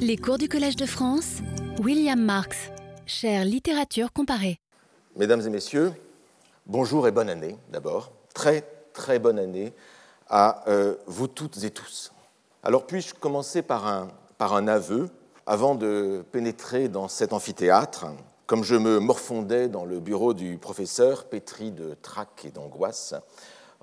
Les cours du Collège de France, William Marx, chère littérature comparée. Mesdames et messieurs, bonjour et bonne année d'abord. Très, très bonne année à euh, vous toutes et tous. Alors puis-je commencer par un, par un aveu avant de pénétrer dans cet amphithéâtre? Comme je me morfondais dans le bureau du professeur, pétri de trac et d'angoisse,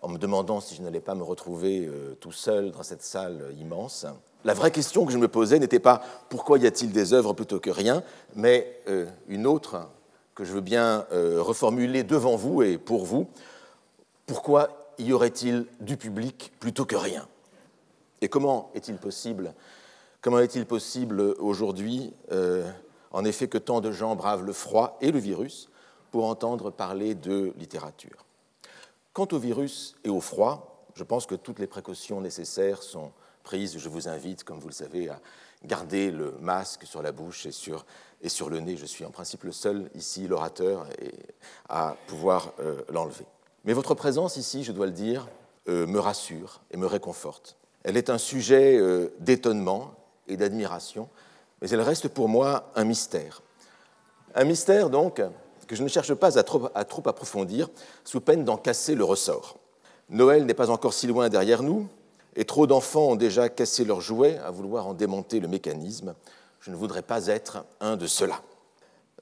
en me demandant si je n'allais pas me retrouver euh, tout seul dans cette salle immense. La vraie question que je me posais n'était pas pourquoi y a-t-il des œuvres plutôt que rien, mais euh, une autre que je veux bien euh, reformuler devant vous et pour vous. Pourquoi y aurait-il du public plutôt que rien? Et comment est-il possible Comment est-il possible aujourd'hui en effet que tant de gens bravent le froid et le virus pour entendre parler de littérature? Quant au virus et au froid, je pense que toutes les précautions nécessaires sont Je vous invite, comme vous le savez, à garder le masque sur la bouche et sur, le nez. Je suis en principe le seul ici, l'orateur, à pouvoir euh, l'enlever. Mais votre présence ici, je dois le dire, euh, me rassure et me réconforte. Elle est un sujet euh, d'étonnement et d'admiration mais elle reste pour moi un mystère. Un mystère, donc, que je ne cherche pas à trop approfondir, sous peine d'en casser le ressort. Noël n'est pas encore si loin derrière nous, et trop d'enfants ont déjà cassé leurs jouets à vouloir en démonter le mécanisme. Je ne voudrais pas être un de ceux-là.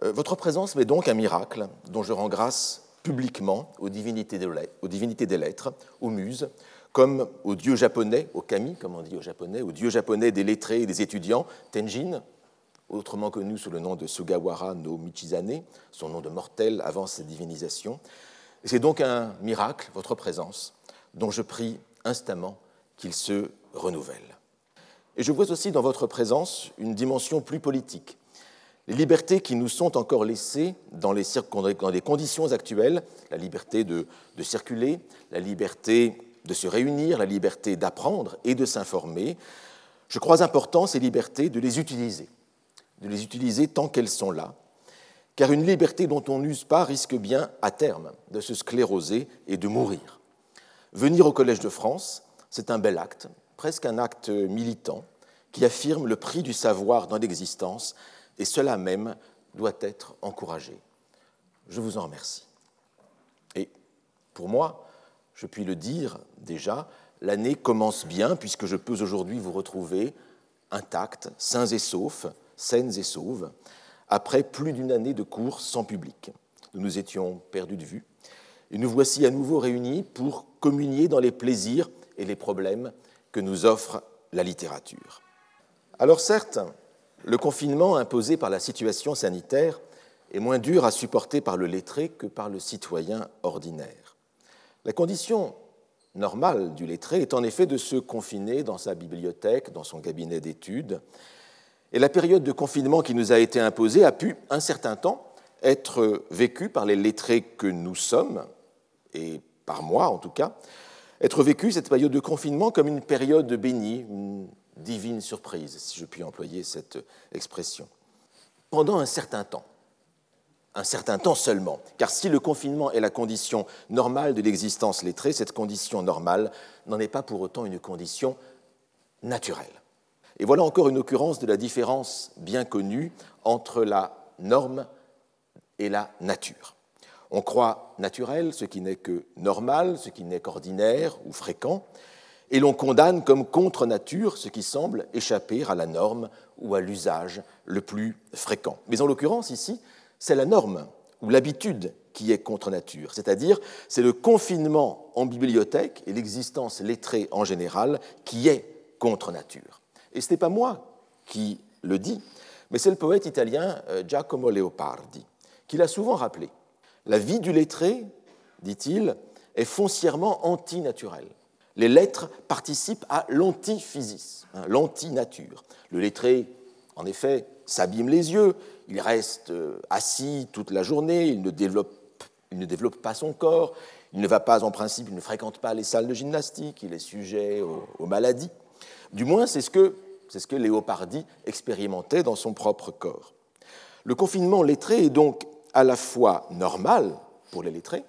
Euh, votre présence m'est donc un miracle dont je rends grâce publiquement aux divinités, des lettres, aux muses, comme au dieu japonais, au kami, comme on dit au japonais, au dieu japonais des lettrés et des étudiants, Tenjin, autrement connu sous le nom de Sugawara no Michizane, son nom de mortel avant sa divinisation. C'est donc un miracle, votre présence, dont je prie instamment qu'il se renouvelle. Et je vois aussi dans votre présence une dimension plus politique. Les libertés qui nous sont encore laissées dans les, dans conditions actuelles, la liberté de, de circuler, la liberté de se réunir, la liberté d'apprendre et de s'informer, je crois important ces libertés de les utiliser, de les utiliser tant qu'elles sont là, car une liberté dont on n'use pas risque bien, à terme, de se scléroser et de mourir. Venir au Collège de France, c'est un bel acte, presque un acte militant, qui affirme le prix du savoir dans l'existence, et cela même doit être encouragé. Je vous en remercie. Et pour moi, je puis le dire déjà, l'année commence bien puisque je peux aujourd'hui vous retrouver intacts, sains et saufs, saines et sauves, après plus d'une année de cours sans public. Nous nous étions perdus de vue et nous voici à nouveau réunis pour communier dans les plaisirs et les problèmes que nous offre la littérature. Alors certes, le confinement imposé par la situation sanitaire est moins dur à supporter par le lettré que par le citoyen ordinaire. La condition normale du lettré est en effet de se confiner dans sa bibliothèque, dans son cabinet d'études. Et la période de confinement qui nous a été imposée a pu, un certain temps, être vécue par les lettrés que nous sommes, et par moi en tout cas, être vécue, cette période de confinement, comme une période bénie, une divine surprise, si je puis employer cette expression. Pendant un certain temps, un certain temps seulement. Car si le confinement est la condition normale de l'existence lettrée, cette condition normale n'en est pas pour autant une condition naturelle. Et voilà encore une occurrence de la différence bien connue entre la norme et la nature. On croit naturel ce qui n'est que normal, ce qui n'est qu'ordinaire ou fréquent, et l'on condamne comme contre-nature ce qui semble échapper à la norme ou à l'usage le plus fréquent. Mais en l'occurrence, ici, c'est la norme ou l'habitude qui est contre nature, c'est-à-dire c'est le confinement en bibliothèque et l'existence lettrée en général qui est contre nature. Et ce n'est pas moi qui le dis, mais c'est le poète italien euh, Giacomo Leopardi qui l'a souvent rappelé. La vie du lettré, dit-il, est foncièrement antinaturelle. Les lettres participent à l'antiphysis, hein, l'antinature. Le lettré, en effet, s'abîme les yeux, il reste euh, assis toute la journée, il ne développe, il ne développe pas son corps, il ne va pas en principe, il ne fréquente pas les salles de gymnastique, il est sujet aux, maladies. Du moins, c'est ce que, c'est ce que Léopardi expérimentait dans son propre corps. Le confinement lettré est donc à la fois normal pour les lettrés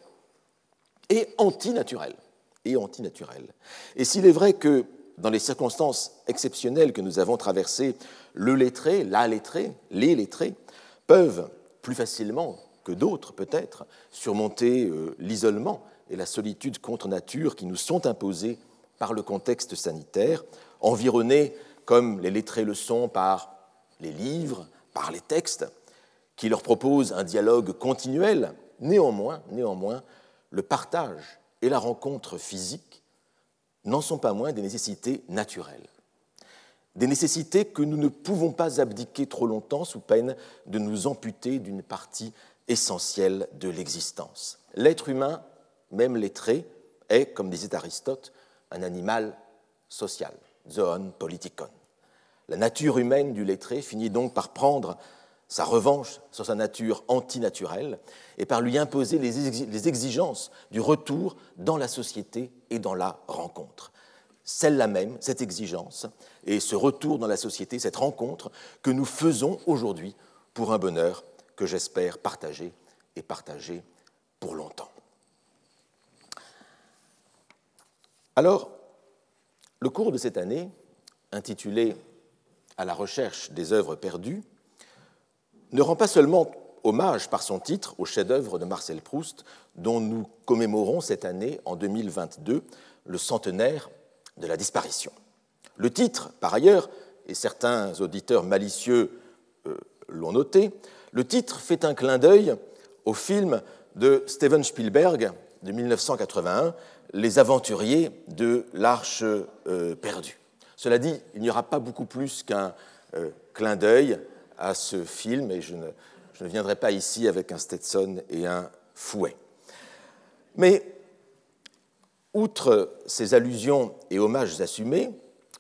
et antinaturel. Et. Et s'il est vrai que dans les circonstances exceptionnelles que nous avons traversées, le lettré, la lettrée, les lettrés peuvent plus facilement que d'autres peut-être surmonter euh, l'isolement et la solitude contre nature qui nous sont imposés par le contexte sanitaire, environnés comme les lettrés le sont par les livres, par les textes, qui leur proposent un dialogue continuel. Néanmoins, néanmoins, le partage et la rencontre physique n'en sont pas moins des nécessités naturelles. Des nécessités que nous ne pouvons pas abdiquer trop longtemps sous peine de nous amputer d'une partie essentielle de l'existence. L'être humain, même lettré, est, comme disait Aristote, un animal social, zoon politikon. La nature humaine du lettré finit donc par prendre sa revanche sur sa nature antinaturelle et par lui imposer les exigences du retour dans la société et dans la rencontre. Celle-là même, cette exigence et ce retour dans la société, cette rencontre que nous faisons aujourd'hui pour un bonheur que j'espère partager et partager pour longtemps. Alors, le cours de cette année, intitulé À la recherche des œuvres perdues, ne rend pas seulement hommage par son titre au chef-d'œuvre de Marcel Proust, dont nous commémorons cette année, en 2022, le centenaire de la disparition. Le titre, par ailleurs, et certains auditeurs malicieux euh, l'ont noté, le titre fait un clin d'œil au film de Steven Spielberg de 1981, Les aventuriers de l'Arche euh, perdue. Cela dit, il n'y aura pas beaucoup plus qu'un euh, clin d'œil à ce film et je ne, viendrai pas ici avec un Stetson et un fouet. Mais outre ces allusions et hommages assumés,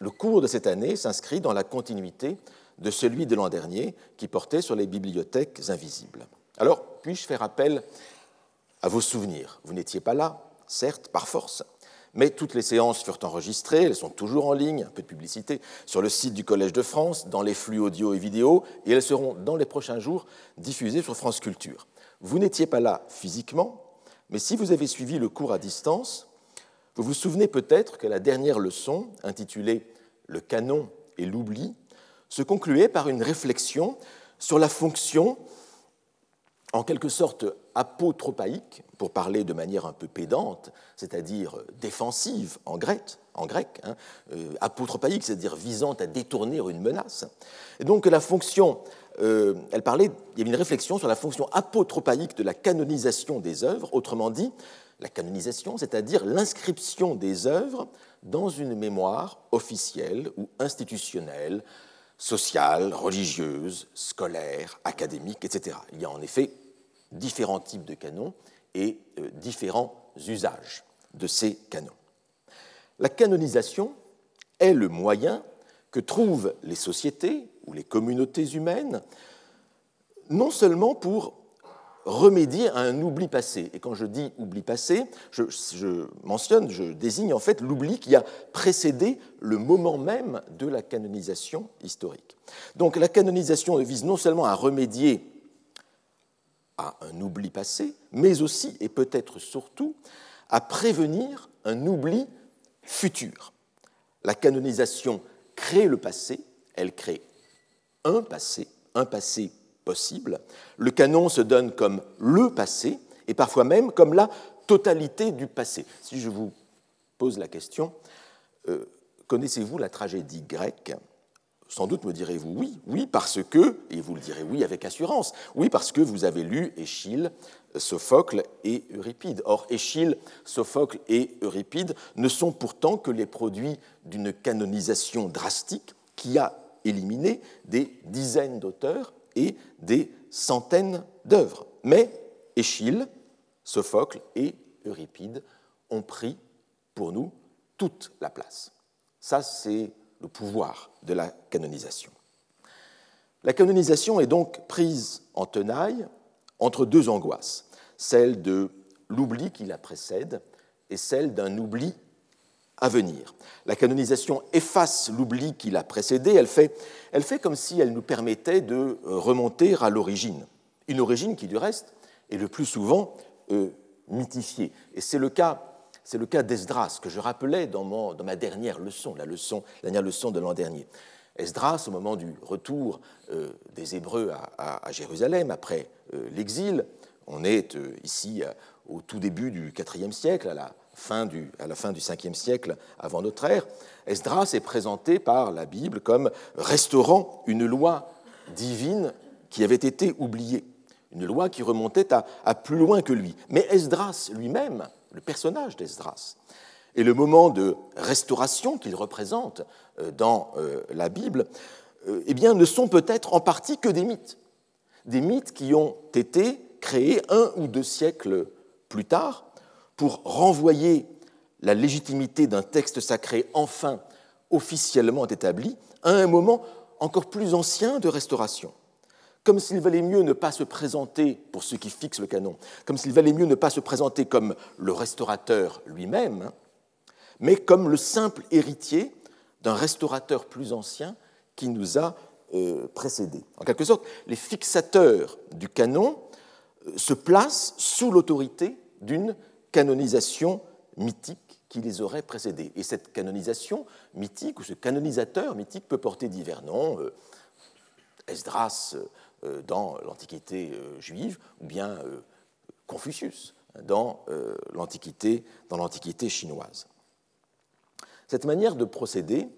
le cours de cette année s'inscrit dans la continuité de celui de l'an dernier qui portait sur les bibliothèques invisibles. Alors, puis-je faire appel à vos souvenirs? Vous n'étiez pas là, certes, par force, mais toutes les séances furent enregistrées, elles sont toujours en ligne, un peu de publicité, sur le site du Collège de France, dans les flux audio et vidéo, et elles seront dans les prochains jours diffusées sur France Culture. Vous n'étiez pas là physiquement, mais si vous avez suivi le cours à distance, vous vous souvenez peut-être que la dernière leçon, intitulée Le canon et l'oubli, se concluait par une réflexion sur la fonction en quelque sorte apotropaïque, pour parler de manière un peu pédante, c'est-à-dire défensive en grec, hein, euh, apotropaïque, c'est-à-dire visant à détourner une menace. Et donc la fonction, euh, elle parlait, il y avait une réflexion sur la fonction apotropaïque de la canonisation des œuvres, autrement dit, la canonisation, c'est-à-dire l'inscription des œuvres dans une mémoire officielle ou institutionnelle, sociale, religieuse, scolaire, académique, etc. Il y a en effet différents types de canons et euh, différents usages de ces canons. La canonisation est le moyen que trouvent les sociétés ou les communautés humaines, non seulement pour remédier à un oubli passé. Et quand je dis oubli passé, je, je mentionne, je désigne en fait l'oubli qui a précédé le moment même de la canonisation historique. Donc la canonisation vise non seulement à remédier à un oubli passé, mais aussi et peut-être surtout à prévenir un oubli futur. La canonisation crée le passé, elle crée un passé, un passé possible. Le canon se donne comme le passé et parfois même comme la totalité du passé. Si je vous pose la question, euh, connaissez-vous la tragédie grecque? Sans doute me direz-vous oui, oui parce que, et vous le direz oui avec assurance, oui parce que vous avez lu Échille, Sophocle et Euripide. Or, Échille, Sophocle et Euripide ne sont pourtant que les produits d'une canonisation drastique qui a éliminé des dizaines d'auteurs et des centaines d'œuvres. Mais Échille, Sophocle et Euripide ont pris pour nous toute la place. Ça, c'est le pouvoir de la canonisation. La canonisation est donc prise en tenaille entre deux angoisses, celle de l'oubli qui la précède et celle d'un oubli à venir. La canonisation efface l'oubli qui l'a précédé, elle fait, comme si elle nous permettait de remonter à l'origine, une origine qui du reste est le plus souvent euh, mythifiée. Et c'est le cas c'est le cas d'Esdras, que je rappelais dans, ma dernière leçon, la, dernière leçon de l'an dernier. Esdras, au moment du retour euh, des Hébreux à, Jérusalem, après euh, l'exil, on est euh, ici au tout début du IVe siècle, à la, fin du, à la fin du 5e siècle avant notre ère, Esdras est présenté par la Bible comme restaurant une loi divine qui avait été oubliée, une loi qui remontait à plus loin que lui. Mais Esdras lui-même, le personnage d'Esdras, et le moment de restauration qu'il représente euh, dans euh, la Bible, euh, eh bien, ne sont peut-être en partie que des mythes. Des mythes qui ont été créés un ou deux siècles plus tard pour renvoyer la légitimité d'un texte sacré enfin officiellement établi à un moment encore plus ancien de restauration. Comme s'il valait mieux ne pas se présenter, pour ceux qui fixent le canon, comme s'il valait mieux ne pas se présenter comme le restaurateur lui-même, hein, mais comme le simple héritier d'un restaurateur plus ancien qui nous a euh, précédés. En quelque sorte, les fixateurs du canon euh, se placent sous l'autorité d'une canonisation mythique qui les aurait précédés. Et cette canonisation mythique, ou ce canonisateur mythique, peut porter divers noms. Euh, Esdras dans l'Antiquité juive, ou bien Confucius dans l'Antiquité chinoise. Cette manière de procéder,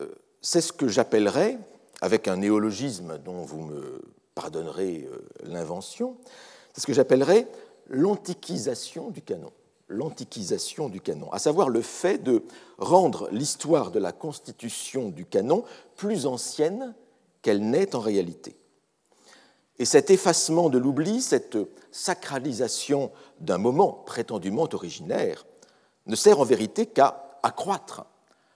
euh, c'est ce que j'appellerais, avec un néologisme dont vous me pardonnerez euh, l'invention, c'est ce que j'appellerais l'antiquisation du canon. L'antiquisation du canon, à savoir le fait de rendre l'histoire de la constitution du canon plus ancienne qu'elle n'est en réalité. Et cet effacement de l'oubli, cette sacralisation d'un moment prétendument originaire, ne sert en vérité qu'à accroître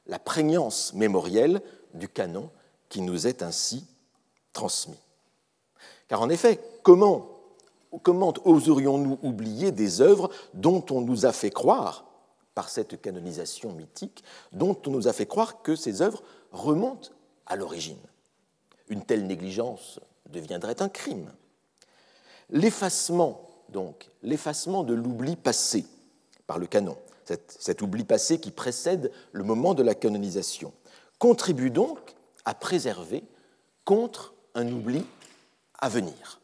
la prégnance mémorielle du canon qui nous est ainsi transmis. Car en effet, comment, oserions-nous oublier des œuvres dont on nous a fait croire, par cette canonisation mythique, dont on nous a fait croire que ces œuvres remontent à l'origine? Une telle négligence deviendrait un crime. L'effacement, donc, l'effacement de l'oubli passé par le canon, cet, oubli passé qui précède le moment de la canonisation, contribue donc à préserver contre un oubli à venir.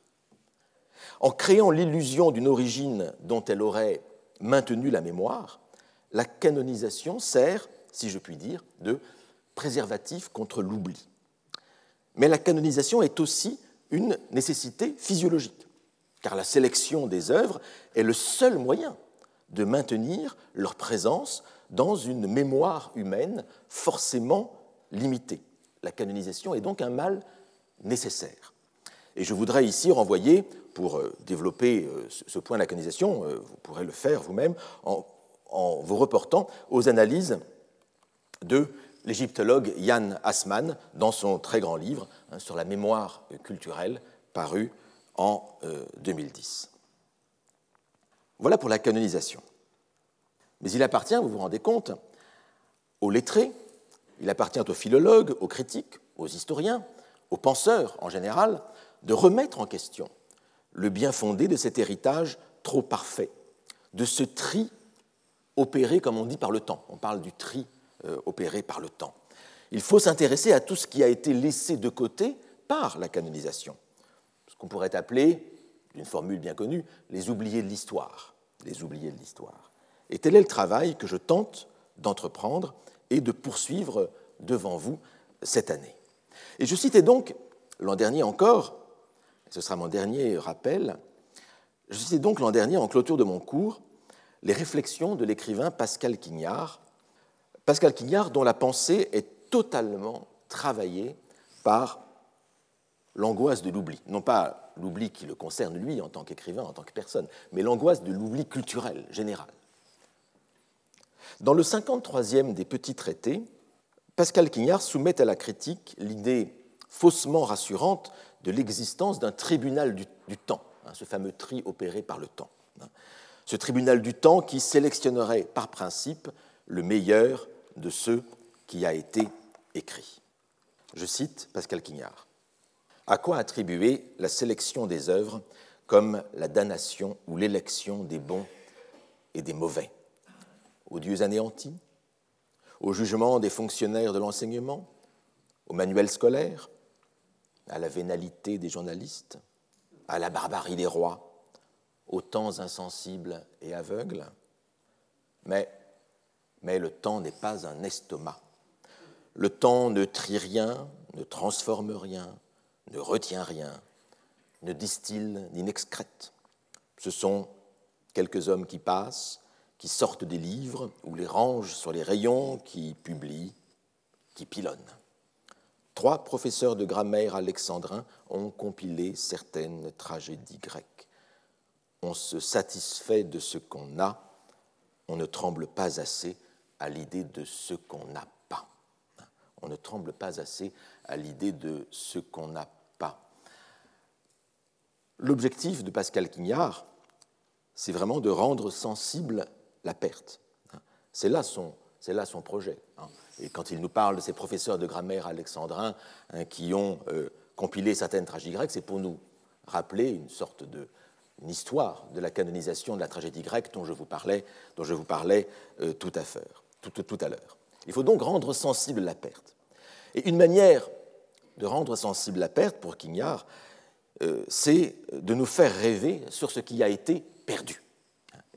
En créant l'illusion d'une origine dont elle aurait maintenu la mémoire, la canonisation sert, si je puis dire, de préservatif contre l'oubli. Mais la canonisation est aussi une nécessité physiologique, car la sélection des œuvres est le seul moyen de maintenir leur présence dans une mémoire humaine forcément limitée. La canonisation est donc un mal nécessaire. Et je voudrais ici renvoyer, pour euh, développer euh, ce point de la canonisation, euh, vous pourrez le faire vous-même, en, vous reportant aux analyses de l'égyptologue Yann Assmann dans son très grand livre hein, sur la mémoire culturelle paru en 2010. Voilà pour la canonisation. Mais il appartient, vous vous rendez compte, aux lettrés, il appartient aux philologues, aux critiques, aux historiens, aux penseurs en général, de remettre en question le bien fondé de cet héritage trop parfait, de ce tri opéré, comme on dit, par le temps. On parle du tri euh, opéré par le temps. Il faut s'intéresser à tout ce qui a été laissé de côté par la canonisation, ce qu'on pourrait appeler d'une formule bien connue, les oubliés de l'histoire. Les oubliés de l'histoire. Et tel est le travail que je tente d'entreprendre et de poursuivre devant vous cette année. Et je citais donc l'an dernier encore, ce sera mon dernier rappel, je citais donc l'an dernier en clôture de mon cours les réflexions de l'écrivain Pascal Quignard, Pascal Quignard dont la pensée est totalement travaillée par l'angoisse de l'oubli, non pas l'oubli qui le concerne lui en tant qu'écrivain, en tant que personne, mais l'angoisse de l'oubli culturel, général. Dans le 53e des petits traités, Pascal Quignard soumet à la critique l'idée faussement rassurante de l'existence d'un tribunal du, temps, hein, ce fameux tri opéré par le temps. Hein. Ce tribunal du temps qui sélectionnerait par principe le meilleur de ceux qui a été écrit. Je cite Pascal Quignard. À quoi attribuer la sélection des œuvres comme la damnation ou l'élection des bons et des mauvais? Aux dieux anéantis? Au jugement des fonctionnaires de l'enseignement? Au manuel scolaire, à la vénalité des journalistes, à la barbarie des rois, aux temps insensibles et aveugles? Mais, mais le temps n'est pas un estomac. Le temps ne trie rien, ne transforme rien, ne retient rien, ne distille ni n'excrète. Ce sont quelques hommes qui passent, qui sortent des livres ou les rangent sur les rayons, qui publient, qui pilonnent. Trois professeurs de grammaire alexandrins ont compilé certaines tragédies grecques. On se satisfait de ce qu'on a, on ne tremble pas assez à l'idée de ce qu'on n'a pas. On ne tremble pas assez à l'idée de ce qu'on n'a pas. L'objectif de Pascal Quignard, c'est vraiment de rendre sensible la perte. C'est là son, c'est là son projet. Hein. Et quand il nous parle de ces professeurs de grammaire alexandrins hein, qui ont euh, compilé certaines tragédies grecques, c'est pour nous rappeler une sorte de une histoire de la canonisation de la tragédie grecque dont je vous parlais, dont je vous parlais euh, tout à tout, à l'heure. Il faut donc rendre sensible la perte. Et une manière de rendre sensible la perte pour Quignard, euh, c'est de nous faire rêver sur ce qui a été perdu.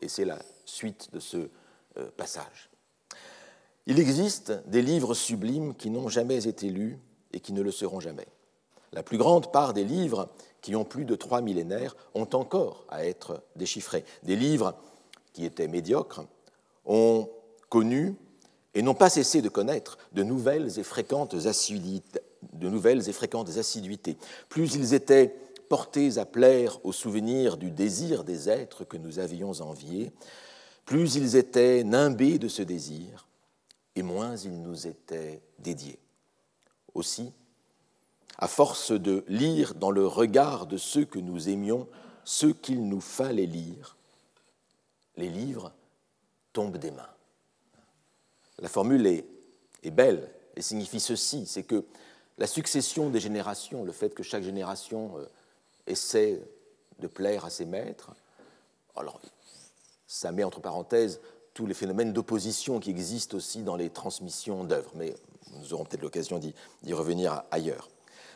Et c'est la suite de ce euh, passage. Il existe des livres sublimes qui n'ont jamais été lus et qui ne le seront jamais. La plus grande part des livres qui ont plus de trois millénaires ont encore à être déchiffrés. Des livres qui étaient médiocres ont connu et n'ont pas cessé de connaître de nouvelles et fréquentes assiduités. De nouvelles et fréquentes assiduités. Plus ils étaient portés à plaire au souvenir du désir des êtres que nous avions enviés, plus ils étaient nimbés de ce désir, et moins ils nous étaient dédiés. Aussi, à force de lire dans le regard de ceux que nous aimions ce qu'il nous fallait lire, les livres tombent des mains. La formule est, belle et signifie ceci, c'est que la succession des générations, le fait que chaque génération euh, essaie de plaire à ses maîtres. Alors, ça met entre parenthèses tous les phénomènes d'opposition qui existent aussi dans les transmissions d'œuvres, mais nous aurons peut-être l'occasion d'y revenir ailleurs.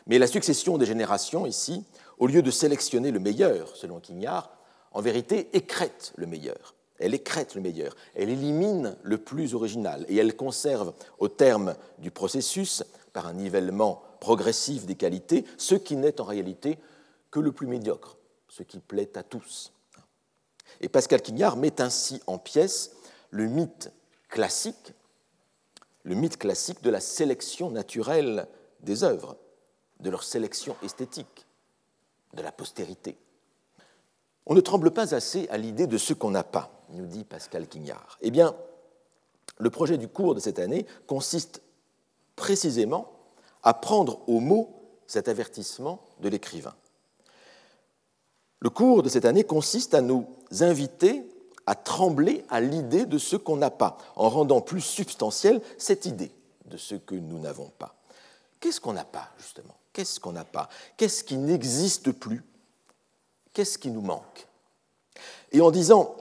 Mais la succession des générations ici, au lieu de sélectionner le meilleur, selon Quignard, en vérité écrète le meilleur. Elle écrète le meilleur, elle élimine le plus original et elle conserve au terme du processus, par un nivellement progressif des qualités, ce qui n'est en réalité que le plus médiocre, ce qui plaît à tous. Et Pascal Quignard met ainsi en pièces le mythe classique, le mythe classique de la sélection naturelle des œuvres, de leur sélection esthétique, de la postérité. On ne tremble pas assez à l'idée de ce qu'on n'a pas, nous dit Pascal Quignard. Eh bien, le projet du cours de cette année consiste précisément à prendre au mot cet avertissement de l'écrivain. Le cours de cette année consiste à nous inviter à trembler à l'idée de ce qu'on n'a pas, en rendant plus substantielle cette idée de ce que nous n'avons pas. Qu'est-ce qu'on n'a pas, justement? Qu'est-ce qu'on n'a pas? Qu'est-ce qui n'existe plus? Qu'est-ce qui nous manque? Et en disant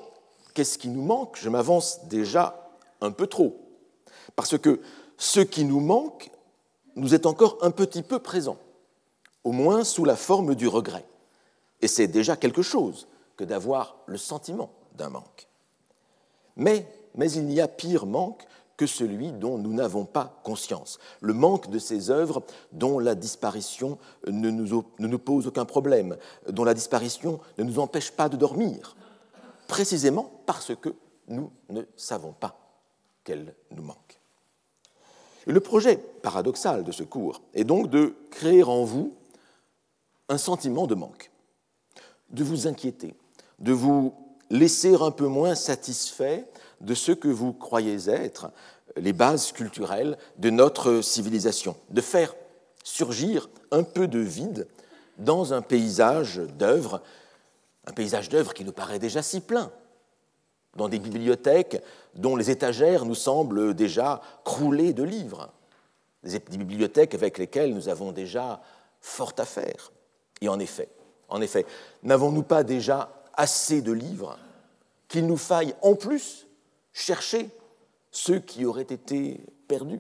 qu'est-ce qui nous manque, je m'avance déjà un peu trop, parce que ce qui nous manque nous est encore un petit peu présent, au moins sous la forme du regret. Et c'est déjà quelque chose que d'avoir le sentiment d'un manque. Mais, il y a pire manque celui dont nous n'avons pas conscience, le manque de ces œuvres dont la disparition ne nous, ne nous pose aucun problème, dont la disparition ne nous empêche pas de dormir, précisément parce que nous ne savons pas qu'elles nous manquent. Le projet paradoxal de ce cours est donc de créer en vous un sentiment de manque de vous inquiéter, de vous laisser un peu moins satisfait de ce que vous croyez être les bases culturelles de notre civilisation, de faire surgir un peu de vide dans un paysage d'œuvres, un paysage d'œuvres qui nous paraît déjà si plein, dans des bibliothèques dont les étagères nous semblent déjà croulées de livres, des bibliothèques avec lesquelles nous avons déjà fort à faire. Et en effet, en effet, n'avons-nous pas déjà assez de livres qu'il nous faille en plus chercher ceux qui auraient été perdus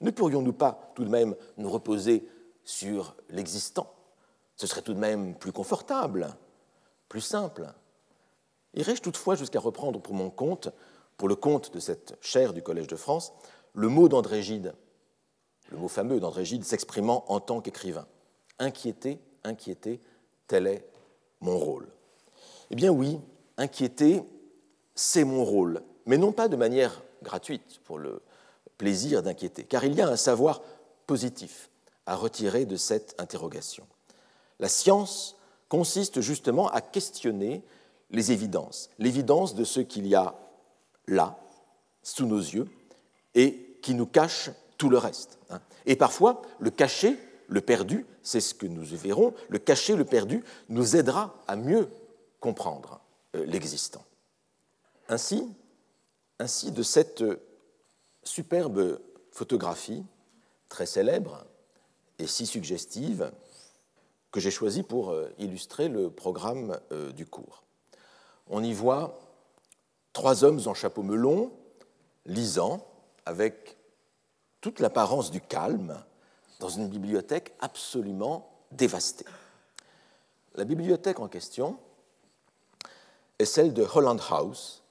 Ne pourrions-nous pas tout de même nous reposer sur l'existant? Ce serait tout de même plus confortable, plus simple. Irais-je toutefois jusqu'à reprendre pour mon compte, pour le compte de cette chaire du Collège de France, le mot d'André Gide, le mot fameux d'André Gide s'exprimant en tant qu'écrivain? Inquiéter, inquiéter, tel est mon rôle. Eh bien oui, inquiéter, c'est mon rôle, mais non pas de manière gratuite, pour le plaisir d'inquiéter, car il y a un savoir positif à retirer de cette interrogation. La science consiste justement à questionner les évidences, l'évidence de ce qu'il y a là, sous nos yeux, et qui nous cache tout le reste. Hein. Et parfois, le caché, le perdu, c'est ce que nous verrons, le caché, le perdu, nous aidera à mieux comprendre euh, l'existant. Ainsi, ainsi, de cette superbe photographie, très célèbre et si suggestive, que j'ai choisie pour euh, illustrer le programme euh, du cours. On y voit trois hommes en chapeau melon, lisant, avec toute l'apparence du calme, dans une bibliothèque absolument dévastée. La bibliothèque en question est celle de Holland House,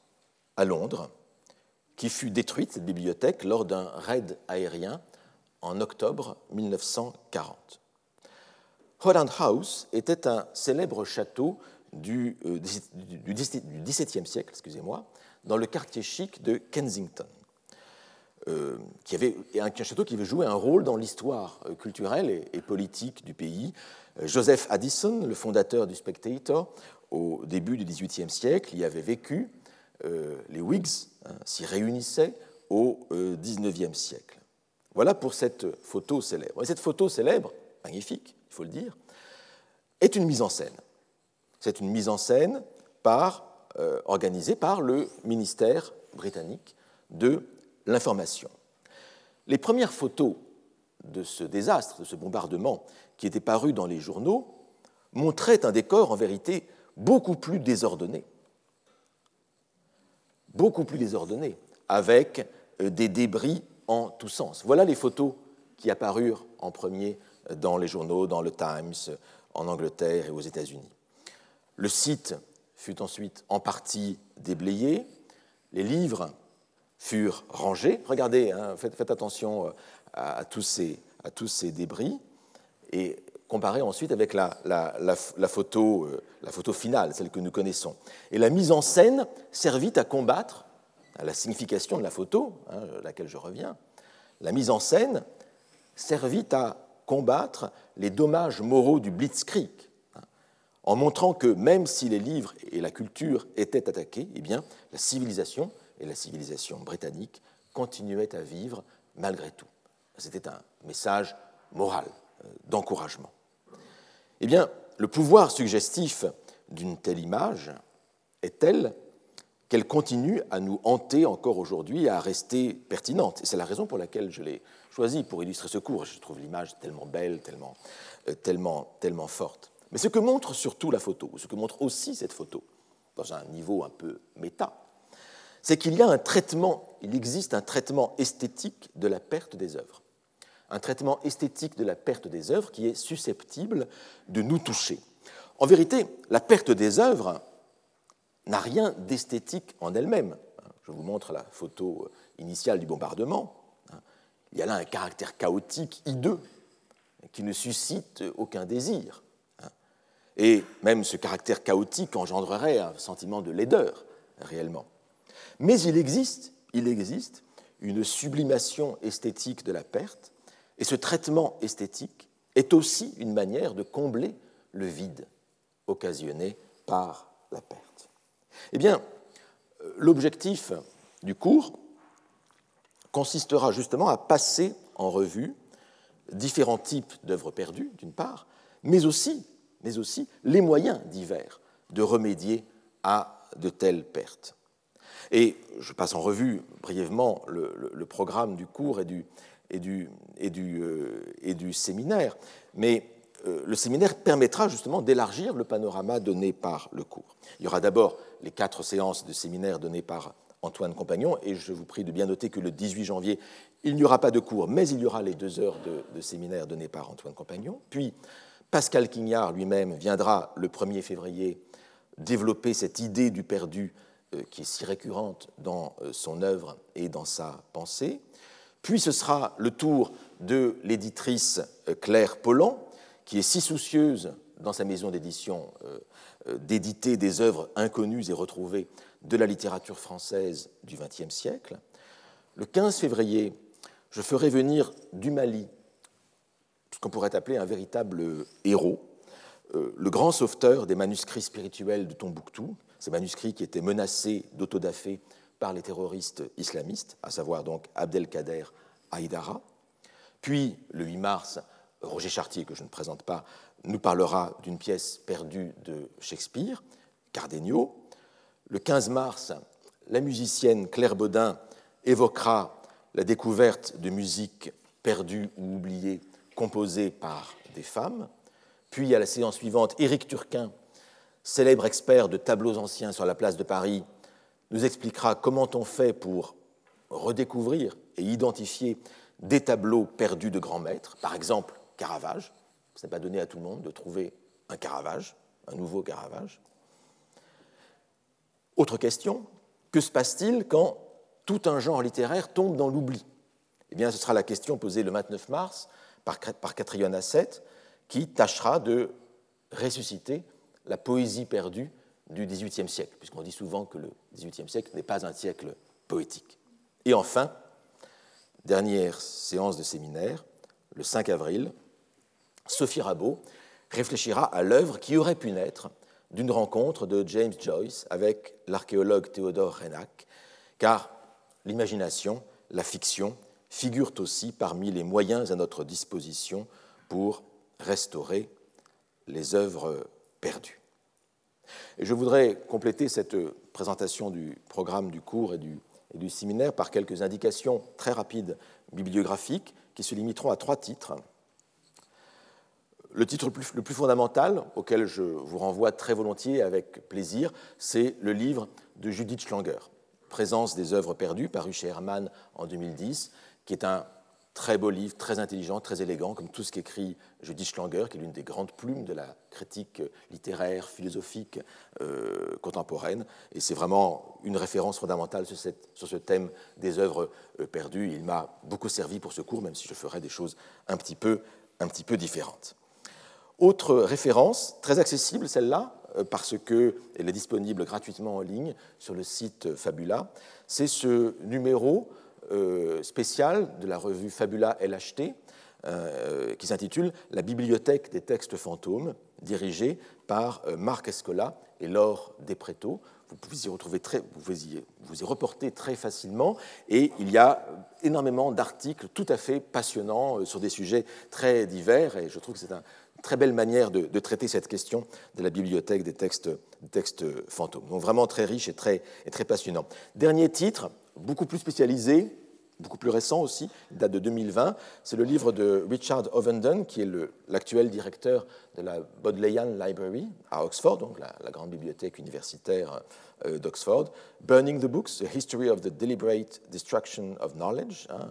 à Londres, qui fut détruite, cette bibliothèque, lors d'un raid aérien en octobre 1940. Holland House était un célèbre château du, euh, XVIIe siècle, excusez-moi, dans le quartier chic de Kensington. Euh, qui avait un, château qui avait joué un rôle dans l'histoire euh, culturelle et, politique du pays. Joseph Addison, le fondateur du Spectator, au début du XVIIIe siècle, y avait vécu. Les Whigs hein, s'y réunissaient au XIXe siècle. Voilà pour cette photo célèbre. Et cette photo célèbre, magnifique, il faut le dire, est une mise en scène. C'est une mise en scène euh, organisée par le ministère britannique de l'information. Les premières photos de ce désastre, de ce bombardement qui étaient parues dans les journaux, montraient un décor en vérité beaucoup plus désordonné. Beaucoup plus désordonné, avec euh, des débris en tous sens. Voilà les photos qui apparurent en premier dans les journaux, dans le Times, en Angleterre et aux États-Unis. Le site fut ensuite en partie déblayé, les livres furent rangés. Regardez, hein, faites, attention euh, à, tous ces, débris comparez ensuite avec la, photo, euh, la photo finale, celle que nous connaissons. Et la mise en scène servit à combattre, à la signification de la photo, hein, à laquelle je reviens, la mise en scène servit à combattre les dommages moraux du blitzkrieg, en montrant que même si les livres et la culture étaient attaqués, eh bien, la civilisation et la civilisation britannique continuaient à vivre malgré tout. C'était un message moral, euh, d'encouragement. Eh bien, le pouvoir suggestif d'une telle image est tel qu'elle continue à nous hanter encore aujourd'hui à rester pertinente. Et c'est la raison pour laquelle je l'ai choisie pour illustrer ce cours. Je trouve l'image tellement belle, tellement, euh, tellement, tellement forte. Mais ce que montre surtout la photo, ce que montre aussi cette photo, dans un niveau un peu méta, c'est qu'il y a un traitement, il existe un traitement esthétique de la perte des œuvres. Un traitement esthétique de la perte des œuvres qui est susceptible de nous toucher. En vérité, la perte des œuvres n'a rien d'esthétique en elle-même. Je vous montre la photo initiale du bombardement. Il y a là un caractère chaotique, hideux, qui ne suscite aucun désir. Et même ce caractère chaotique engendrerait un sentiment de laideur, réellement. Mais il existe, il existe une sublimation esthétique de la perte, et ce traitement esthétique est aussi une manière de combler le vide occasionné par la perte. Eh bien, l'objectif du cours consistera justement à passer en revue différents types d'œuvres perdues, d'une part, mais aussi mais aussi les moyens divers de remédier à de telles pertes. Et je passe en revue brièvement le, programme du cours et du, et du, et du, euh, et du séminaire, mais euh, le séminaire permettra justement d'élargir le panorama donné par le cours. Il y aura d'abord les quatre séances de séminaire données par Antoine Compagnon, et je vous prie de bien noter que le 18 janvier, il n'y aura pas de cours, mais il y aura les deux heures de, séminaire données par Antoine Compagnon. Puis Pascal Quignard lui-même viendra le 1er février développer cette idée du perdu euh, qui est si récurrente dans son œuvre et dans sa pensée. Puis ce sera le tour de l'éditrice euh, Claire Pollan, qui est si soucieuse dans sa maison d'édition d'éditer des œuvres inconnues et retrouvées de la littérature française du XXe siècle. Le 15 février, je ferai venir du Mali ce qu'on pourrait appeler un véritable héros, euh, le grand sauveteur des manuscrits spirituels de Tombouctou, ces manuscrits qui étaient menacés d'autodafé par les terroristes islamistes, à savoir donc Abdelkader Haïdara. Puis, le 8 mars, Roger Chartier, que je ne présente pas, nous parlera d'une pièce perdue de Shakespeare, Cardenio. Le 15 mars, la musicienne Claire Baudin évoquera la découverte de musique perdue ou oubliée composée par des femmes. Puis, à la séance suivante, Éric Turquin, célèbre expert de tableaux anciens sur la place de Paris, nous expliquera comment on fait pour redécouvrir et identifier des tableaux perdus de grands maîtres, par exemple Caravage. Ce n'est pas donné à tout le monde de trouver un Caravage, un nouveau Caravage. Autre question, que se passe-t-il quand tout un genre littéraire tombe dans l'oubli? Eh bien, ce sera la question posée le 29 mars par, par Catriona qui tâchera de ressusciter la poésie perdue du XVIIIe siècle, puisqu'on dit souvent que le XVIIIe siècle n'est pas un siècle poétique. Et enfin, dernière séance de séminaire, le 5 avril, Sophie Rabot réfléchira à l'œuvre qui aurait pu naître d'une rencontre de James Joyce avec l'archéologue Théodore Reinach, car l'imagination, la fiction figurent aussi parmi les moyens à notre disposition pour restaurer les œuvres perdues. Je voudrais compléter cette présentation du programme du cours et du, et du séminaire par quelques indications très rapides bibliographiques qui se limiteront à trois titres. Le titre le plus, fondamental, auquel je vous renvoie très volontiers avec plaisir, c'est le livre de Judith Schlanger, Présence des œuvres perdues, paru chez Hermann en 2010, qui est un très beau livre, très intelligent, très élégant, comme tout ce qu'écrit Judith Schlanger, qui est l'une des grandes plumes de la critique littéraire, philosophique euh, contemporaine. Et c'est vraiment une référence fondamentale sur, ce thème des œuvres euh, perdues. Il m'a beaucoup servi pour ce cours, même si je ferai des choses un petit peu, un petit peu différentes. Autre référence, très accessible celle-là, euh, parce qu'elle est disponible gratuitement en ligne sur le site Fabula, c'est ce numéro euh, spécial de la revue Fabula LHT euh, qui s'intitule La bibliothèque des textes fantômes, dirigée par Marc Escola et Laure Despréto. Vous pouvez y retrouver très, vous pouvez y, vous y reporter très facilement et il y a énormément d'articles tout à fait passionnants sur des sujets très divers et je trouve que c'est un, très belle manière de, traiter cette question de la bibliothèque des textes, textes fantômes. Donc vraiment très riche et très, et très passionnant. Dernier titre, beaucoup plus spécialisé, beaucoup plus récent aussi, date de 2020. C'est le livre de Richard Ovenden, qui est l'actuel directeur de la Bodleian Library à Oxford, donc la, grande bibliothèque universitaire euh, d'Oxford. Burning the Books, A History of the Deliberate Destruction of Knowledge. Hein.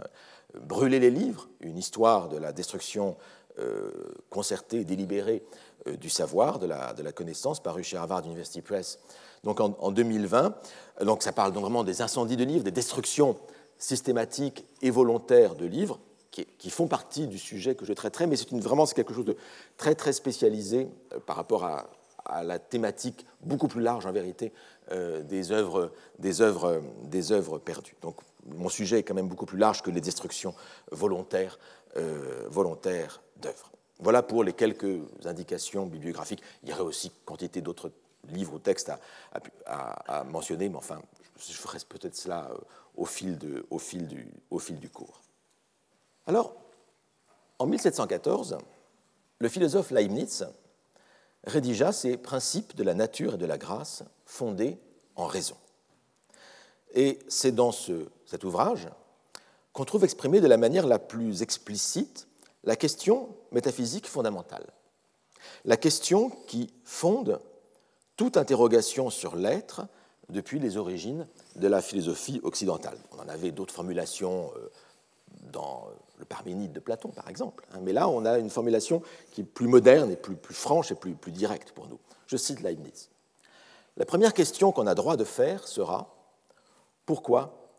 Brûler les livres, une histoire de la destruction euh, concerté, délibéré euh, du savoir, de la, connaissance, paru chez Harvard University Press donc en, 2020. Donc ça parle donc vraiment des incendies de livres, des destructions systématiques et volontaires de livres, qui, font partie du sujet que je traiterai, mais c'est vraiment quelque chose de très très spécialisé euh, par rapport à, la thématique beaucoup plus large en vérité des, œuvres, des, œuvres, des œuvres perdues. Donc mon sujet est quand même beaucoup plus large que les destructions volontaires, volontaires d'œuvres. Voilà pour les quelques indications bibliographiques. Il y aurait aussi quantité d'autres livres ou textes à, mentionner, mais enfin, je ferai peut-être cela euh, au fil, au, fil du, au fil du cours. Alors, en 1714, le philosophe Leibniz rédigea ses principes de la nature et de la grâce fondés en raison. Et c'est dans ce, cet ouvrage qu'on trouve exprimé de la manière la plus explicite la question métaphysique fondamentale, la question qui fonde toute interrogation sur l'être, depuis les origines de la philosophie occidentale. On en avait d'autres formulations euh, dans le Parménide de Platon, par exemple, hein, mais là, on a une formulation qui est plus moderne et plus, franche et plus, plus directe pour nous. Je cite Leibniz. La première question qu'on a droit de faire sera pourquoi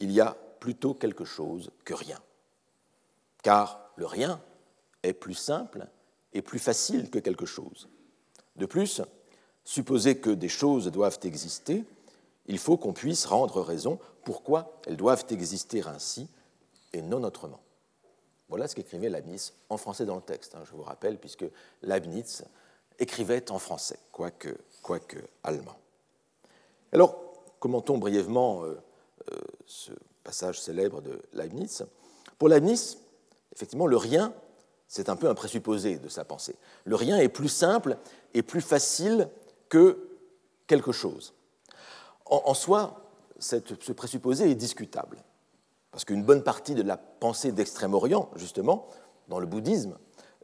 il y a plutôt quelque chose que rien? Car le rien est plus simple et plus facile que quelque chose. De plus, supposer que des choses doivent exister, il faut qu'on puisse rendre raison pourquoi elles doivent exister ainsi et non autrement. Voilà ce qu'écrivait Leibniz en français dans le texte, hein, je vous rappelle, puisque Leibniz écrivait en français, quoique, quoique allemand. Alors, commentons brièvement euh, euh, ce passage célèbre de Leibniz. Pour Leibniz, effectivement, le rien, c'est un peu un présupposé de sa pensée. Le rien est plus simple et plus facile que quelque chose. En, soi, ce présupposé est discutable, parce qu'une bonne partie de la pensée d'Extrême-Orient, justement, dans le bouddhisme,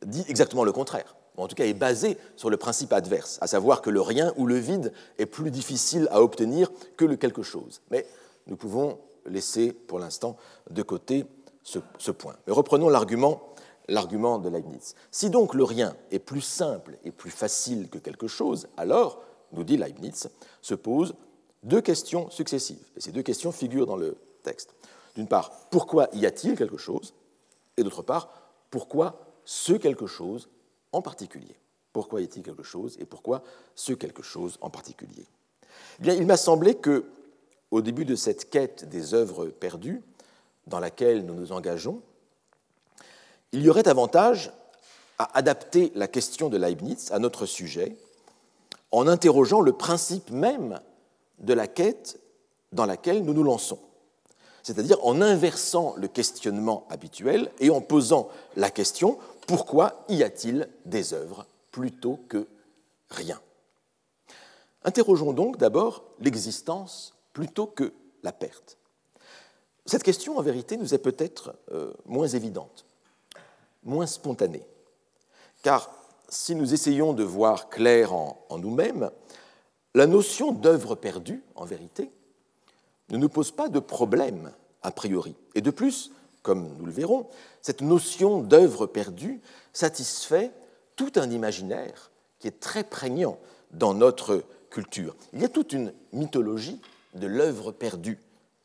dit exactement le contraire, en tout cas est basée sur le principe adverse, à savoir que le rien ou le vide est plus difficile à obtenir que le quelque chose. Mais nous pouvons laisser pour l'instant de côté ce, ce point. Mais reprenons l'argument l'argument de Leibniz. Si donc le rien est plus simple et plus facile que quelque chose, alors, nous dit Leibniz, se posent deux questions successives. Et ces deux questions figurent dans le texte. D'une part, pourquoi y a-t-il quelque chose? Et d'autre part, pourquoi ce quelque chose en particulier? Pourquoi y a-t-il quelque chose et pourquoi ce quelque chose en particulier? Eh il m'a semblé que, au début de cette quête des œuvres perdues, dans laquelle nous nous engageons, il y aurait avantage à adapter la question de Leibniz à notre sujet en interrogeant le principe même de la quête dans laquelle nous nous lançons, c'est-à-dire en inversant le questionnement habituel et en posant la question pourquoi y a-t-il des œuvres plutôt que rien? Interrogeons donc d'abord l'existence plutôt que la perte. Cette question, en vérité, nous est peut-être euh, moins évidente moins spontané. Car si nous essayons de voir clair en, nous-mêmes, la notion d'œuvre perdue, en vérité, ne nous pose pas de problème a priori. Et de plus, comme nous le verrons, cette notion d'œuvre perdue satisfait tout un imaginaire qui est très prégnant dans notre culture. Il y a toute une mythologie de l'œuvre perdue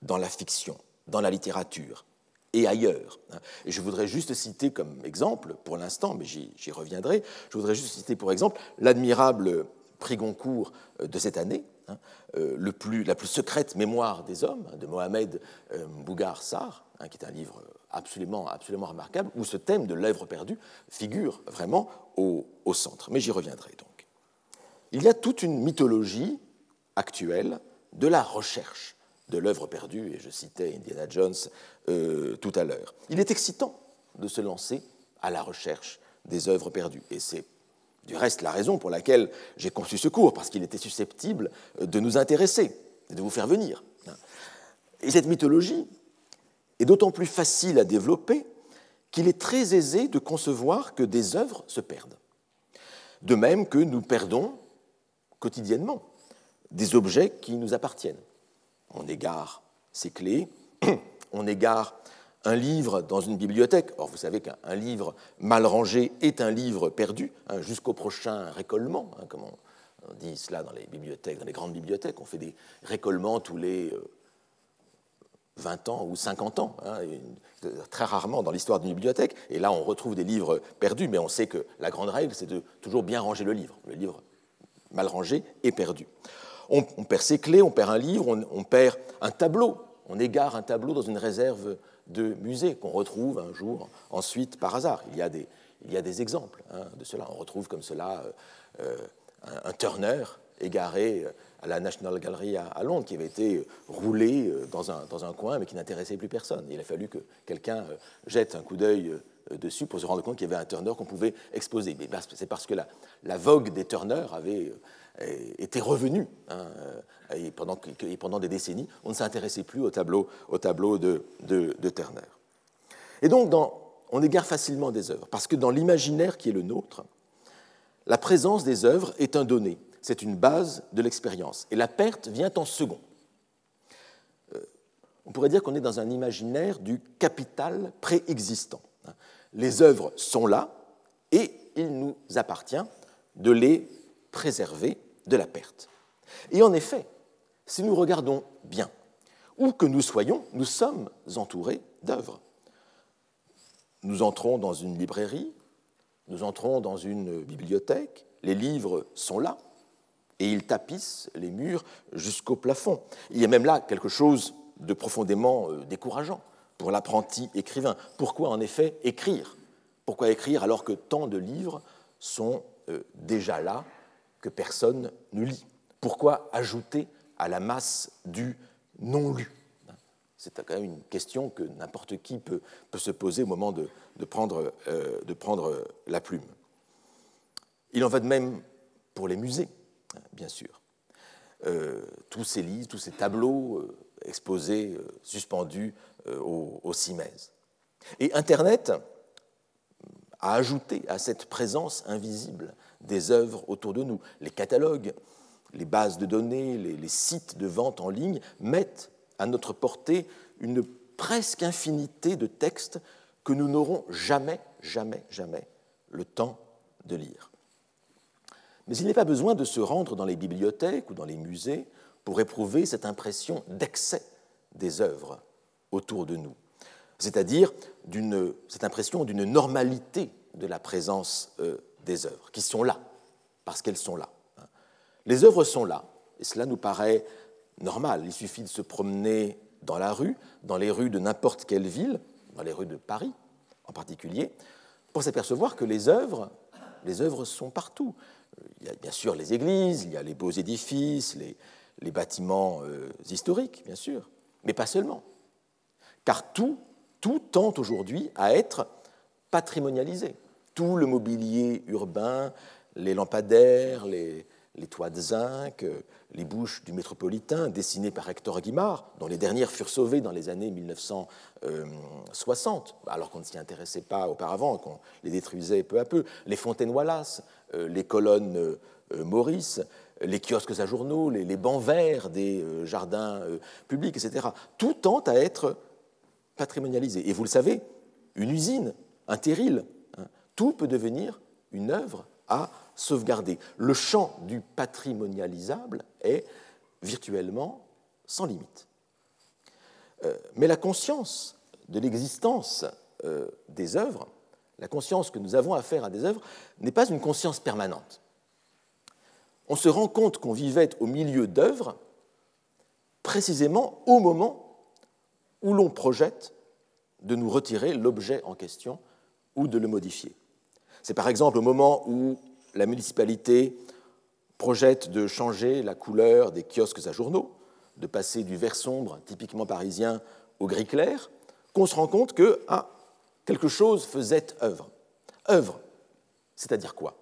dans la fiction, dans la littérature, et ailleurs. Je voudrais juste citer comme exemple, pour l'instant, mais j'y reviendrai, je voudrais juste citer pour exemple l'admirable prix Goncourt euh, de cette année, hein, euh, le plus, la plus secrète mémoire des hommes, de Mohamed euh, Bougar Sarr, hein, qui est un livre absolument, absolument remarquable, où ce thème de l'œuvre perdue figure vraiment au centre. Mais j'y reviendrai donc. Il y a toute une mythologie actuelle de la recherche de l'œuvre perdue, et je citais Indiana Jones euh, tout à l'heure. Il est excitant de se lancer à la recherche des œuvres perdues, et c'est du reste la raison pour laquelle j'ai conçu ce cours, parce qu'il était susceptible de nous intéresser et de vous faire venir. Et cette mythologie est d'autant plus facile à développer qu'il est très aisé de concevoir que des œuvres se perdent. De même que nous perdons quotidiennement des objets qui nous appartiennent on égare ses clés, on égare un livre dans une bibliothèque. Or, vous savez qu'un livre mal rangé est un livre perdu, hein, jusqu'au prochain récollement, hein, comme on, dit cela dans les bibliothèques, dans les grandes bibliothèques. On fait des récollements tous les 20 euh, ans ou 50 ans, hein, très rarement dans l'histoire d'une bibliothèque. Et là, on retrouve des livres perdus, mais on sait que la grande règle, c'est de toujours bien ranger le livre. Le livre mal rangé est perdu on, perd ses clés, on perd un livre, on, perd un tableau, on égare un tableau dans une réserve de musée qu'on retrouve un jour ensuite par hasard. Il y a des, exemples hein, de cela. On retrouve comme cela euh, un, Turner égaré à la National Gallery à, Londres, qui avait été roulé euh, dans un, dans un coin, mais qui n'intéressait plus personne. Il a fallu que quelqu'un euh, jette un coup d'œil dessus pour se rendre compte qu'il y avait un Turner qu'on pouvait exposer. Mais c'est parce que la, la vogue des Turner avait était revenu. Hein, et, pendant, des décennies, on ne s'intéressait plus au tableau, au tableau de, Turner. Et donc, on égare facilement des œuvres, parce que dans l'imaginaire qui est le nôtre, la présence des œuvres est un donné. c'est une base de l'expérience. Et la perte vient en second. Euh, on pourrait dire qu'on est dans un imaginaire du capital préexistant. Les œuvres sont là et il nous appartient de les préserver de la perte. Et en effet, si nous regardons bien, où que nous soyons, nous sommes entourés d'œuvres. Nous entrons dans une librairie, nous entrons dans une bibliothèque, les livres sont là, et ils tapissent les murs jusqu'au plafond. Il y a même là quelque chose de profondément euh, décourageant pour l'apprenti écrivain. Pourquoi en effet écrire? Pourquoi écrire alors que tant de livres sont euh, déjà là, que personne ne lit? Pourquoi ajouter à la masse du non lu C'est quand même une question que n'importe qui peut, se poser au moment de, prendre, euh, prendre la plume. Il en va de même pour les musées bien sûr. Euh, tous ces livres, tous ces tableaux euh, exposés, euh, suspendus au, au Cimès. Et Internet a ajouté à cette présence invisible des œuvres autour de nous. Les catalogues, les bases de données, les, sites de vente en ligne mettent à notre portée une presque infinité de textes que nous n'aurons jamais, jamais, jamais le temps de lire. Mais il n'est pas besoin de se rendre dans les bibliothèques ou dans les musées pour éprouver cette impression d'excès des œuvres autour de nous, c'est-à-dire cette impression d'une normalité de la présence euh, des œuvres, qui sont là, parce qu'elles sont là. Les œuvres sont là, et cela nous paraît normal. Il suffit de se promener dans la rue, dans les rues de n'importe quelle ville, dans les rues de Paris en particulier, pour s'apercevoir que les œuvres, les œuvres sont partout il y a bien sûr les églises, il y a les beaux édifices, les, bâtiments euh, historiques, bien sûr, mais pas seulement. Car tout, tout tente aujourd'hui à être patrimonialisé. Tout le mobilier urbain, les lampadaires, les, les toits de zinc, euh, les bouches du métropolitain dessinées par Hector Guimard, dont les dernières furent sauvées dans les années 1960, alors qu'on ne s'y intéressait pas auparavant, qu'on les détruisait peu à peu, les fontaines Wallace, euh, les colonnes euh, Maurice, les kiosques à journaux, les, bancs verts des jardins publics, etc. Tout tente à être patrimonialisé. Et vous le savez, une usine, un terril, hein, tout peut devenir une œuvre à sauvegarder. Le champ du patrimonialisable est virtuellement sans limite. Euh, mais la conscience de l'existence euh, des œuvres, la conscience que nous avons à faire à des œuvres, n'est pas une conscience permanente. On se rend compte qu'on vivait au milieu d'œuvres précisément au moment où l'on projette de nous retirer l'objet en question ou de le modifier. C'est par exemple au moment où la municipalité projette de changer la couleur des kiosques à journaux, de passer du vert sombre typiquement parisien au gris clair, qu'on se rend compte que ah, quelque chose faisait œuvre. Œuvre, c'est-à-dire quoi?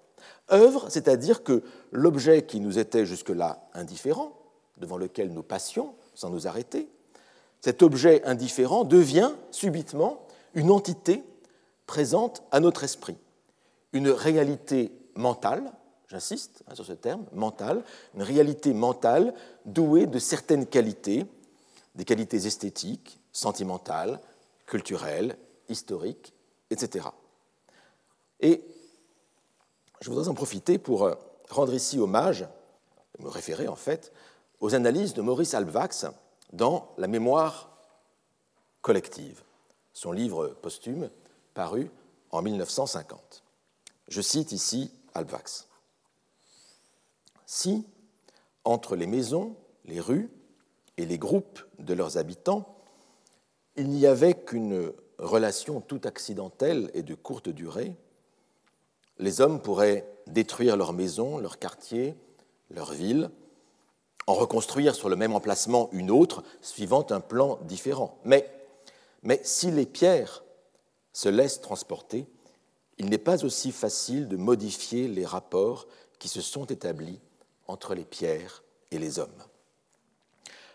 Œuvre, c'est-à-dire que l'objet qui nous était jusque-là indifférent, devant lequel nous passions sans nous arrêter, cet objet indifférent devient subitement une entité présente à notre esprit, une réalité mentale, j'insiste hein, sur ce terme, mentale, une réalité mentale douée de certaines qualités, des qualités esthétiques, sentimentales, culturelles, historiques, etc. Et je voudrais en profiter pour euh, rendre ici hommage, me référer en fait, aux analyses de Maurice Alvax dans La mémoire collective, son livre posthume paru en 1950. Je cite ici Alvax. Si, entre les maisons, les rues et les groupes de leurs habitants, il n'y avait qu'une relation tout accidentelle et de courte durée, les hommes pourraient détruire leurs maisons, leurs quartiers, leurs villes, en reconstruire sur le même emplacement une autre, suivant un plan différent. Mais, si les pierres se laissent transporter, il n'est pas aussi facile de modifier les rapports qui se sont établis entre les pierres et les hommes.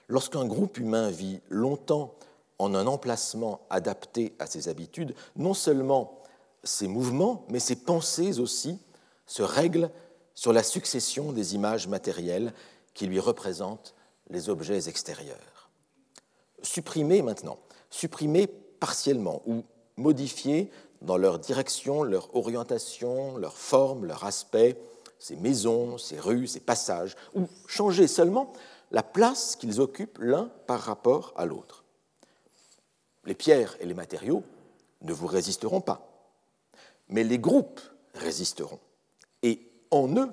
Lorsqu'un groupe humain vit longtemps en un emplacement adapté à ses habitudes, non seulement ses mouvements, mais ses pensées aussi se règlent sur la succession des images matérielles qui lui représentent les objets extérieurs. Supprimer maintenant, supprimer partiellement ou modifier dans leur direction, leur orientation, leur forme, leur aspect, ces maisons, ces rues, ces passages, ou changer seulement la place qu'ils occupent l'un par rapport à l'autre. Les pierres et les matériaux ne vous résisteront pas, mais les groupes résisteront. Et en eux,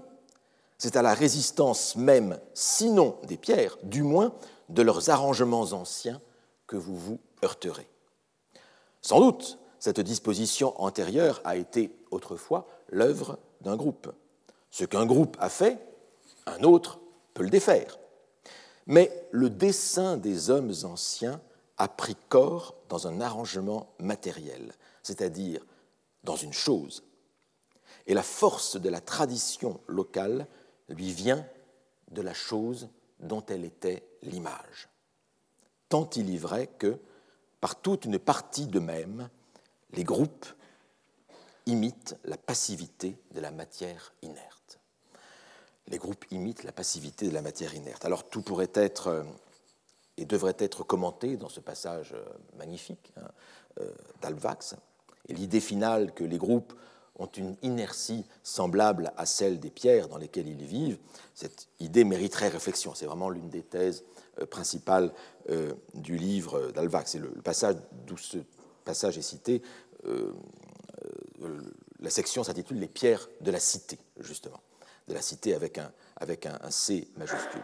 c'est à la résistance même, sinon des pierres, du moins de leurs arrangements anciens, que vous vous heurterez. Sans doute, cette disposition antérieure a été autrefois l'œuvre d'un groupe. Ce qu'un groupe a fait, un autre peut le défaire. Mais le dessein des hommes anciens a pris corps dans un arrangement matériel, c'est-à-dire dans une chose. Et la force de la tradition locale lui vient de la chose dont elle était l'image. Tant il y vrai que, par toute une partie d'eux-mêmes, les groupes imitent la passivité de la matière inerte. Les groupes imitent la passivité de la matière inerte. Alors tout pourrait être euh, et devrait être commenté dans ce passage euh, magnifique hein, euh, d'Alvax. Et l'idée finale que les groupes ont une inertie semblable à celle des pierres dans lesquelles ils vivent, cette idée mériterait réflexion. C'est vraiment l'une des thèses principales du livre d'Alvax. Et le passage d'où ce passage est cité euh, euh, la section s'intitule Les pierres de la cité, justement, de la cité avec un, avec un, C majuscule.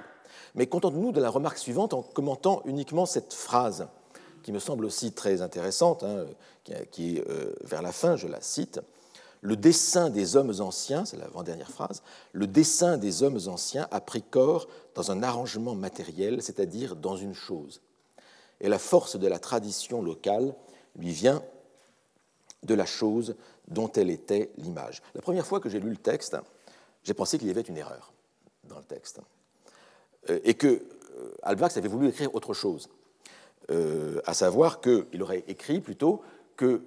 Mais contentons-nous de la remarque suivante en commentant uniquement cette phrase qui me semble aussi très intéressante, hein, qui, est euh, vers la fin, je la cite. Le dessin des hommes anciens, c'est l'avant-dernière phrase, le dessin des hommes anciens a pris corps dans un arrangement matériel, c'est-à-dire dans une chose. Et la force de la tradition locale lui vient de la chose dont elle était l'image. La première fois que j'ai lu le texte, j'ai pensé qu'il y avait une erreur dans le texte euh, et que euh, avait voulu écrire autre chose, euh, à savoir qu'il aurait écrit plutôt que,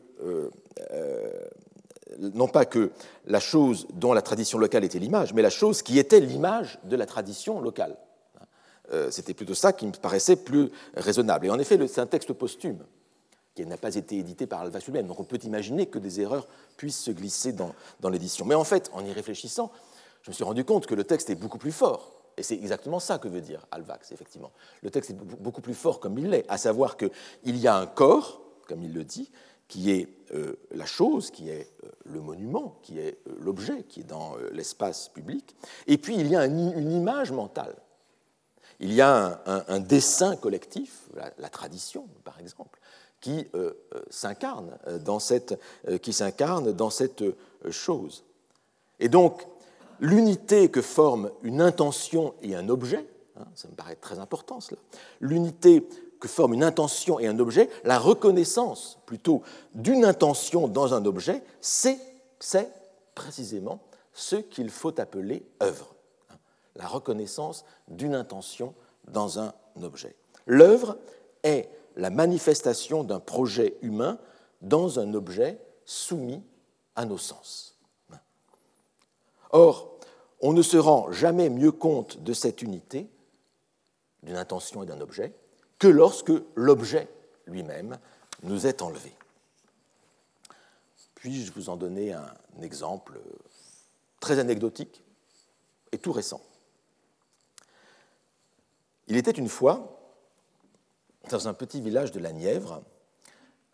non pas que la chose dont la tradition locale était l'image, mais la chose qui était l'image de la tradition locale. C'était plutôt ça qui me paraissait plus raisonnable. Et en effet, c'est un texte posthume qui n'a pas été édité par Alva lui-même. Donc on peut imaginer que des erreurs puissent se glisser dans, dans l'édition. Mais en fait, en y réfléchissant, je me suis rendu compte que le texte est beaucoup plus fort. Et c'est exactement ça que veut dire Alvax, effectivement. Le texte est beaucoup plus fort comme il l'est, à savoir qu'il y a un corps, comme il le dit, qui est euh, la chose, qui est euh, le monument, qui est euh, l'objet, qui est dans l'espace public, et puis il y a une image mentale. Il y a un, dessin collectif, la, tradition par exemple, qui s'incarne dans cette, qui s'incarne dans cette chose. Et donc, l'unité que forment une intention et un objet, hein, ça me paraît très important cela, l'unité que une intention et un objet, la reconnaissance plutôt d'une intention dans un objet, c'est précisément ce qu'il faut appeler œuvre. La reconnaissance d'une intention dans un objet. L'œuvre est la manifestation d'un projet humain dans un objet soumis à nos sens. Or, on ne se rend jamais mieux compte de cette unité, d'une intention et d'un objet, que lorsque l'objet lui-même nous est enlevé. Puis-je vous en donner un exemple très anecdotique et tout récent? Il était une fois dans un petit village de la Nièvre,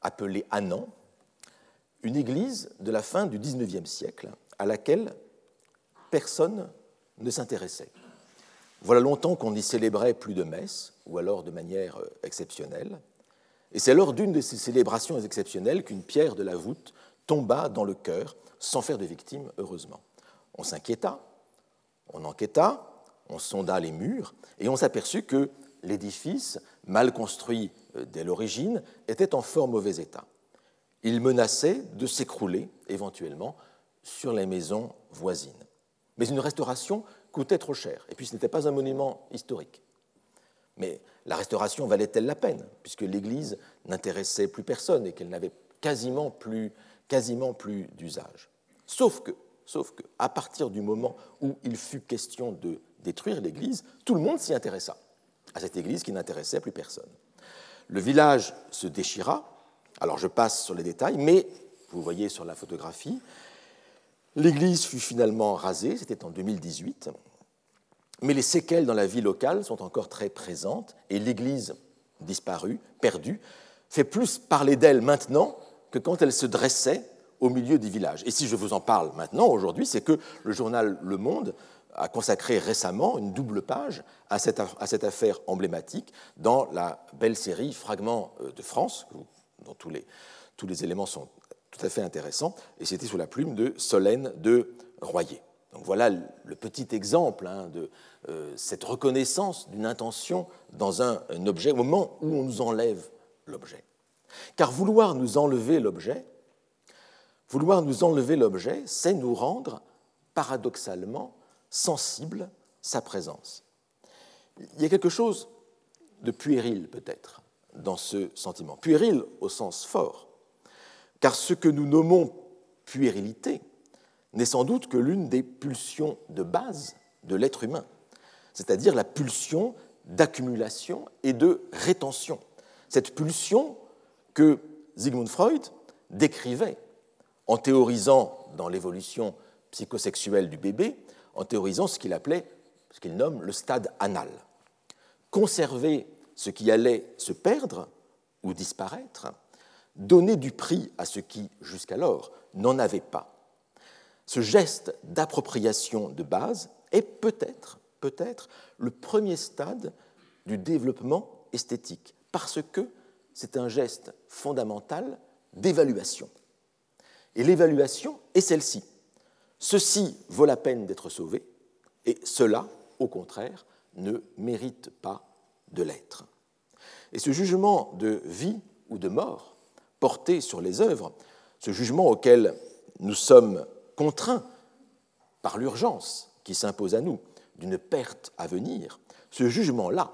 appelé Annan, une église de la fin du XIXe siècle à laquelle personne ne s'intéressait. Voilà longtemps qu'on n'y célébrait plus de messes, ou alors de manière euh, exceptionnelle. Et c'est lors d'une de ces célébrations exceptionnelles qu'une pierre de la voûte tomba dans le cœur, sans faire de victime, heureusement. On s'inquiéta, on enquêta, on sonda les murs, et on s'aperçut que l'édifice, mal construit euh, dès l'origine, était en fort mauvais état. Il menaçait de s'écrouler éventuellement sur les maisons voisines. Mais une restauration coûtait trop cher, et puis ce n'était pas un monument historique. Mais la restauration valait-elle la peine, puisque l'Église n'intéressait plus personne et qu'elle n'avait quasiment plus, quasiment plus d'usage? Sauf que, Sauf qu'à partir du moment où il fut question de détruire l'église, tout le monde s'y intéressa, à cette église qui n'intéressait plus personne. Le village se déchira, alors je passe sur les détails, mais vous voyez sur la photographie, l'église fut finalement rasée, c'était en 2018, mais les séquelles dans la vie locale sont encore très présentes, et l'église disparue, perdue, fait plus parler d'elle maintenant que quand elle se dressait au milieu du village. Et si je vous en parle maintenant, aujourd'hui, c'est que le journal Le Monde a consacré récemment une double page à cette, affaire emblématique dans la belle série Fragments euh, de France, dont tous les éléments sont tout à fait intéressants, et c'était sous la plume de Solène de Royer. Donc voilà le petit exemple hein, de euh, cette reconnaissance d'une intention dans un, un, objet au moment où on nous enlève l'objet. Car vouloir nous enlever l'objet, vouloir nous enlever l'objet, c'est nous rendre paradoxalement sensible sa présence. Il y a quelque chose de puéril peut-être dans ce sentiment. Puéril au sens fort, car ce que nous nommons puérilité n'est sans doute que l'une des pulsions de base de l'être humain, c'est-à-dire la pulsion d'accumulation et de rétention. Cette pulsion que Sigmund Freud décrivait en théorisant dans l'évolution psychosexuelle du bébé en théorisant ce qu'il appelait, ce qu'il nomme le stade anal. Conserver ce qui allait se perdre ou disparaître, donner du prix à ce qui, jusqu'alors, n'en avait pas. Ce geste d'appropriation de base est peut-être, peut-être, le premier stade du développement esthétique, parce que c'est un geste fondamental d'évaluation. Et l'évaluation est celle-ci. Ceci vaut la peine d'être sauvé, et cela, au contraire, ne mérite pas de l'être. Et ce jugement de vie ou de mort porté sur les œuvres, ce jugement auquel nous sommes contraints par l'urgence qui s'impose à nous d'une perte à venir, ce jugement-là,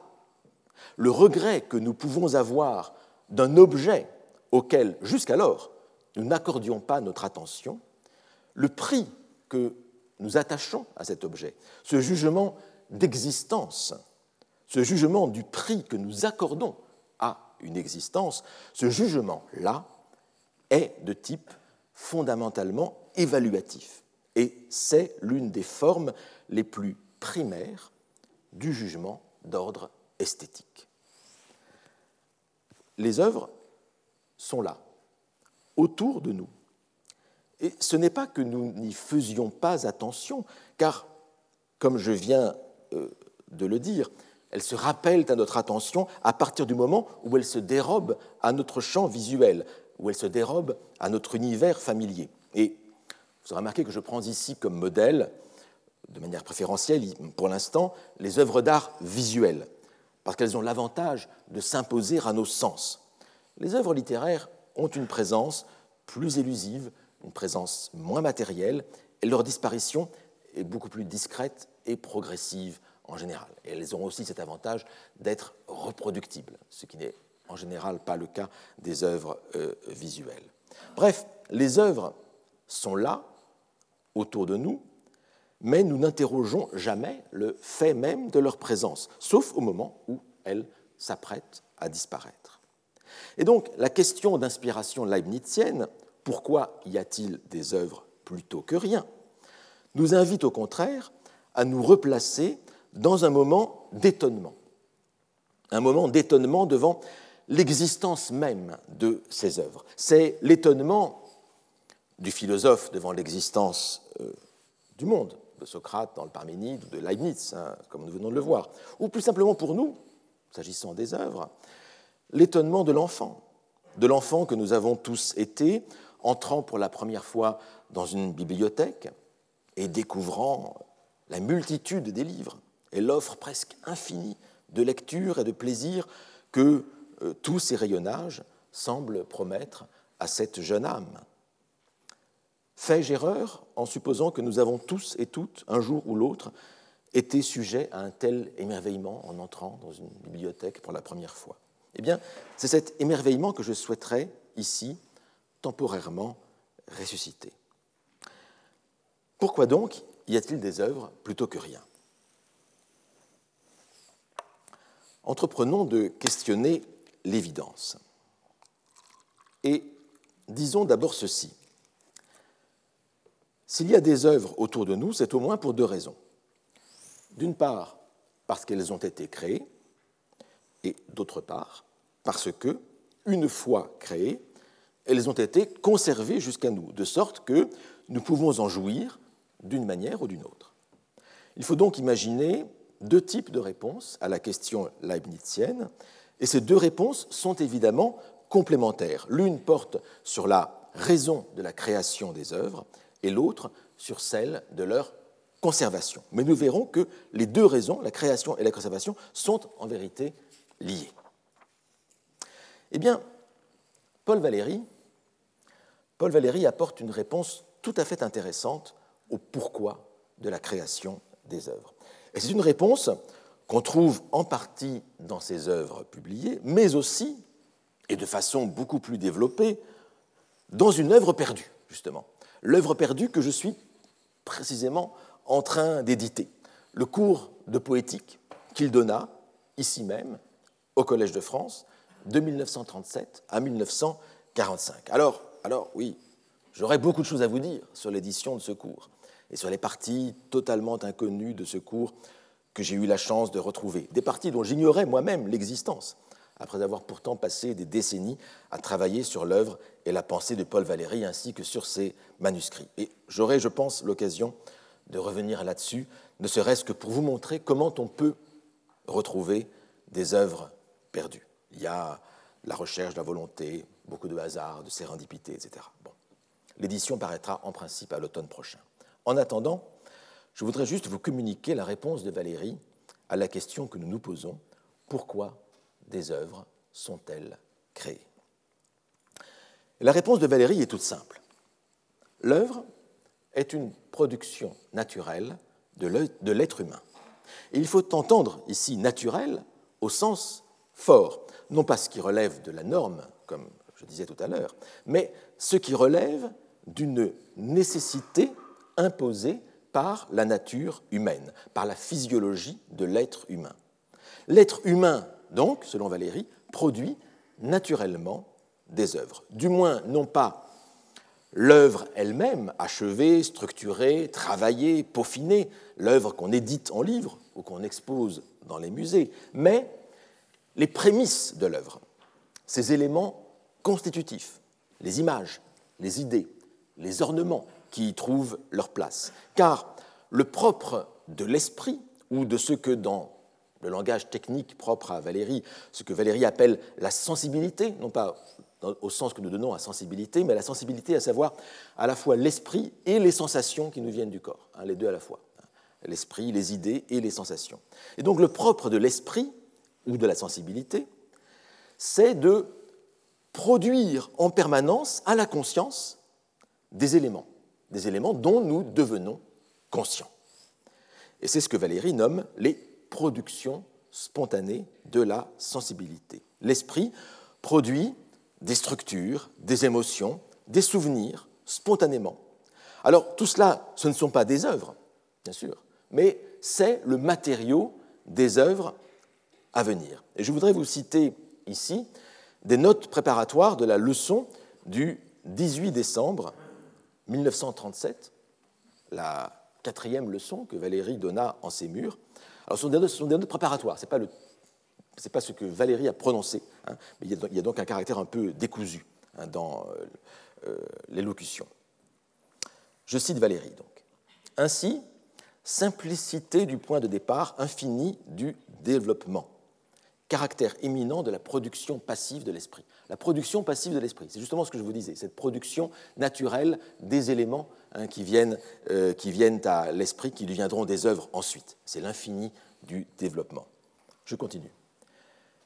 le regret que nous pouvons avoir d'un objet auquel, jusqu'alors, nous n'accordions pas notre attention, le prix que nous attachons à cet objet, ce jugement d'existence, ce jugement du prix que nous accordons une existence, ce jugement-là est de type fondamentalement évaluatif. Et c'est l'une des formes les plus primaires du jugement d'ordre esthétique. Les œuvres sont là, autour de nous, et ce n'est pas que nous n'y faisions pas attention, car, comme je viens euh, de le dire, elles se rappellent à notre attention à partir du moment où elles se dérobent à notre champ visuel, où elles se dérobent à notre univers familier. Et vous aurez remarqué que je prends ici comme modèle, de manière préférentielle pour l'instant, les œuvres d'art visuelles, parce qu'elles ont l'avantage de s'imposer à nos sens. Les œuvres littéraires ont une présence plus élusive, une présence moins matérielle, et leur disparition est beaucoup plus discrète et progressive en général. Et elles ont aussi cet avantage d'être reproductibles, ce qui n'est en général pas le cas des œuvres euh, visuelles. Bref, les œuvres sont là, autour de nous, mais nous n'interrogeons jamais le fait même de leur présence, sauf au moment où elles s'apprêtent à disparaître. Et donc la question d'inspiration leibnizienne pourquoi y a-t-il des œuvres plutôt que rien nous invite au contraire à nous replacer dans un moment d'étonnement, un moment d'étonnement devant l'existence même de ces œuvres. C'est l'étonnement du philosophe devant l'existence euh, du monde, de Socrate dans le Parménide ou de Leibniz, hein, comme nous venons de le voir, ou plus simplement pour nous, s'agissant des œuvres, l'étonnement de l'enfant, de l'enfant que nous avons tous été entrant pour la première fois dans une bibliothèque et découvrant la multitude des livres et l'offre presque infinie de lecture et de plaisir que euh, tous ces rayonnages semblent promettre à cette jeune âme. Fais-je erreur en supposant que nous avons tous et toutes, un jour ou l'autre, été sujets à un tel émerveillement en entrant dans une bibliothèque pour la première fois? Eh bien, c'est cet émerveillement que je souhaiterais ici temporairement ressuscité. Pourquoi donc y a-t-il des œuvres plutôt que rien? Entreprenons de questionner l'évidence. Et disons d'abord ceci. S'il y a des œuvres autour de nous, c'est au moins pour deux raisons. D'une part, parce qu'elles ont été créées, et d'autre part, parce que, une fois créées, elles ont été conservées jusqu'à nous, de sorte que nous pouvons en jouir d'une manière ou d'une autre. Il faut donc imaginer deux types de réponses à la question leibnizienne, et ces deux réponses sont évidemment complémentaires. L'une porte sur la raison de la création des œuvres et l'autre sur celle de leur conservation. Mais nous verrons que les deux raisons, la création et la conservation, sont en vérité liées. Eh bien, Paul Valéry, Paul Valéry apporte une réponse tout à fait intéressante au pourquoi de la création des œuvres. Et c'est une réponse qu'on trouve en partie dans ses œuvres publiées, mais aussi, et de façon beaucoup plus développée, dans une œuvre perdue, justement. L'œuvre perdue que je suis précisément en train d'éditer. Le cours de poétique qu'il donna, ici même, au Collège de France, de 1937 à 1945. Alors, alors oui, j'aurais beaucoup de choses à vous dire sur l'édition de ce cours et sur les parties totalement inconnues de ce cours que j'ai eu la chance de retrouver, des parties dont j'ignorais moi-même l'existence, après avoir pourtant passé des décennies à travailler sur l'œuvre et la pensée de Paul Valéry ainsi que sur ses manuscrits. Et j'aurai, je pense, l'occasion de revenir là-dessus, ne serait-ce que pour vous montrer comment on peut retrouver des œuvres perdues. Il y a la recherche la volonté, beaucoup de hasard, de sérendipité, etc. Bon. L'édition paraîtra en principe à l'automne prochain. En attendant, je voudrais juste vous communiquer la réponse de Valérie à la question que nous nous posons pourquoi des œuvres sont-elles créées? La réponse de Valérie est toute simple. L'œuvre est une production naturelle de l'être humain. Il faut entendre ici naturel au sens fort, non pas ce qui relève de la norme, comme je disais tout à l'heure, mais ce qui relève d'une nécessité imposée par la nature humaine, par la physiologie de l'être humain. L'être humain, donc, selon Valérie, produit naturellement des œuvres, du moins non pas l'œuvre elle-même, achevée, structurée, travaillée, peaufinée, l'œuvre qu'on édite en livre ou qu'on expose dans les musées, mais les prémices de l'œuvre, ces éléments constitutifs, les images, les idées, les ornements, qui y trouvent leur place. Car le propre de l'esprit, ou de ce que dans le langage technique propre à Valérie, ce que Valérie appelle la sensibilité, non pas au sens que nous donnons à sensibilité, mais la sensibilité à savoir à la fois l'esprit et les sensations qui nous viennent du corps, hein, les deux à la fois, hein. l'esprit, les idées et les sensations. Et donc le propre de l'esprit ou de la sensibilité, c'est de produire en permanence à la conscience des éléments des éléments dont nous devenons conscients. Et c'est ce que Valérie nomme les productions spontanées de la sensibilité. L'esprit produit des structures, des émotions, des souvenirs spontanément. Alors tout cela, ce ne sont pas des œuvres, bien sûr, mais c'est le matériau des œuvres à venir. Et je voudrais vous citer ici des notes préparatoires de la leçon du 18 décembre 1937, la quatrième leçon que Valérie donna en ses murs. Alors, ce sont des notes, préparatoires, ce n'est pas, pas, ce que Valérie a prononcé, hein, mais il y, a, donc un caractère un peu décousu hein, dans euh, euh, l'élocution. Je cite Valérie, donc. Ainsi, simplicité du point de départ infini du développement, caractère éminent de la production passive de l'esprit la production passive de l'esprit. C'est justement ce que je vous disais, cette production naturelle des éléments hein, qui, viennent, euh, qui viennent à l'esprit, qui deviendront des œuvres ensuite. C'est l'infini du développement. Je continue.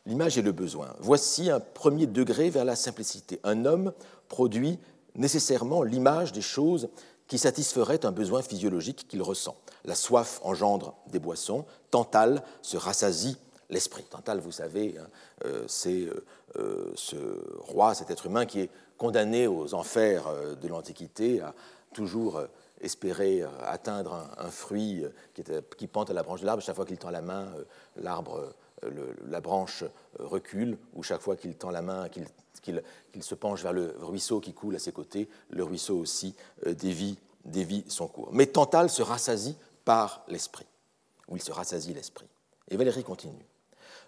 L'image et le besoin. Voici un premier degré vers la simplicité. Un homme produit nécessairement l'image des choses qui satisferaient un besoin physiologique qu'il ressent. La soif engendre des boissons, Tantale se rassasie l'esprit. Tantale, vous savez, hein, euh, c'est euh, euh, ce roi, cet être humain qui est condamné aux enfers de l'Antiquité, à toujours espérer atteindre un, fruit qui, pente à la branche de l'arbre. Chaque fois qu'il tend la main, l'arbre, la branche recule, ou chaque fois qu'il tend la main, qu'il se penche vers le ruisseau qui coule à ses côtés, le ruisseau aussi dévie, dévie son cours. Mais Tantale se rassasie par l'esprit, ou il se rassasie l'esprit. Et Valérie continue.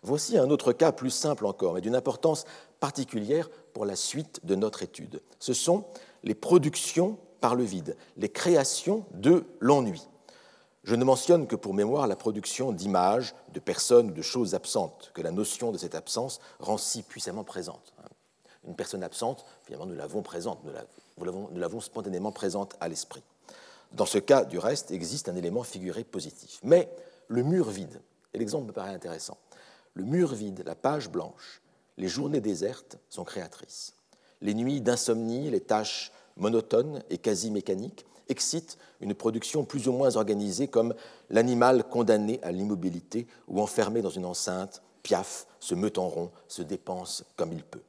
Voici un autre cas plus simple encore, mais d'une importance particulière pour la suite de notre étude. Ce sont les productions par le vide, les créations de l'ennui. Je ne mentionne que pour mémoire la production d'images, de personnes ou de choses absentes, que la notion de cette absence rend si puissamment présente. Une personne absente, finalement, nous l'avons présente, nous l'avons spontanément présente à l'esprit. Dans ce cas, du reste, existe un élément figuré positif. Mais le mur vide, et l'exemple me paraît intéressant, le mur vide, la page blanche, les journées désertes sont créatrices. Les nuits d'insomnie, les tâches monotones et quasi mécaniques excitent une production plus ou moins organisée comme l'animal condamné à l'immobilité ou enfermé dans une enceinte, piaffe, se meut en rond, se dépense comme il peut.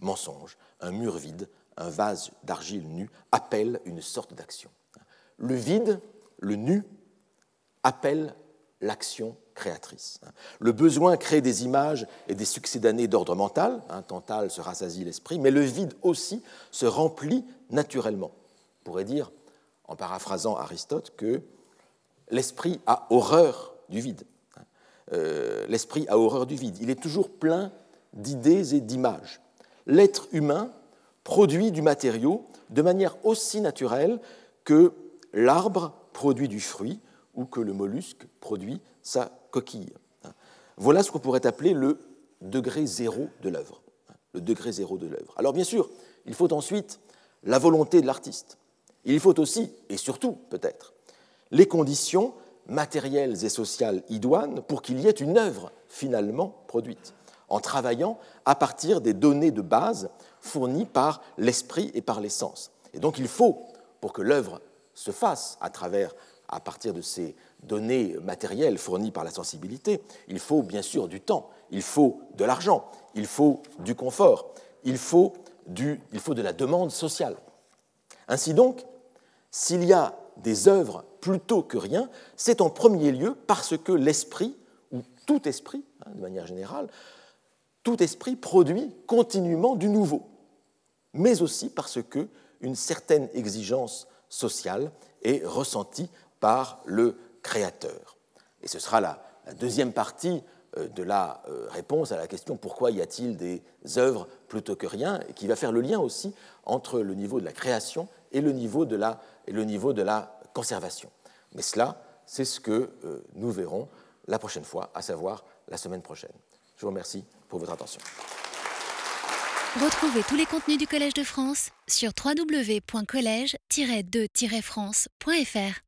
Mensonge, un mur vide, un vase d'argile nue appelle une sorte d'action. Le vide, le nu, appelle l'action créatrice. Le besoin crée des images et des succédanés d'ordre mental, un Tantale se rassasie l'esprit, mais le vide aussi se remplit naturellement. On pourrait dire, en paraphrasant Aristote, que l'esprit a horreur du vide. Euh, l'esprit a horreur du vide. Il est toujours plein d'idées et d'images. L'être humain produit du matériau de manière aussi naturelle que l'arbre produit du fruit ou que le mollusque produit sa Voilà ce qu'on pourrait appeler le degré zéro de l'œuvre. Le degré zéro de l'œuvre. Alors bien sûr, il faut ensuite la volonté de l'artiste. Il faut aussi, et surtout peut-être, les conditions matérielles et sociales idoines pour qu'il y ait une œuvre finalement produite, en travaillant à partir des données de base fournies par l'esprit et par l'essence. Et donc il faut, pour que l'œuvre se fasse à travers, à partir de ces données matérielles fournies par la sensibilité, il faut bien sûr du temps, il faut de l'argent, il faut du confort, il faut, de la demande sociale. Ainsi donc, s'il y a des œuvres plutôt que rien, c'est en premier lieu parce que l'esprit, ou tout esprit, hein, de manière générale, tout esprit produit continuellement du nouveau, mais aussi parce que une certaine exigence sociale est ressentie par le créateur. Et ce sera la, deuxième partie euh, de la euh, réponse à la question pourquoi y a-t-il des œuvres plutôt que rien, et qui va faire le lien aussi entre le niveau de la création et le niveau de la, conservation. Mais cela, c'est ce que euh, nous verrons la prochaine fois, à savoir la semaine prochaine. Je vous remercie pour votre attention. Retrouvez tous les contenus du Collège de France sur www.colège-2-france.fr.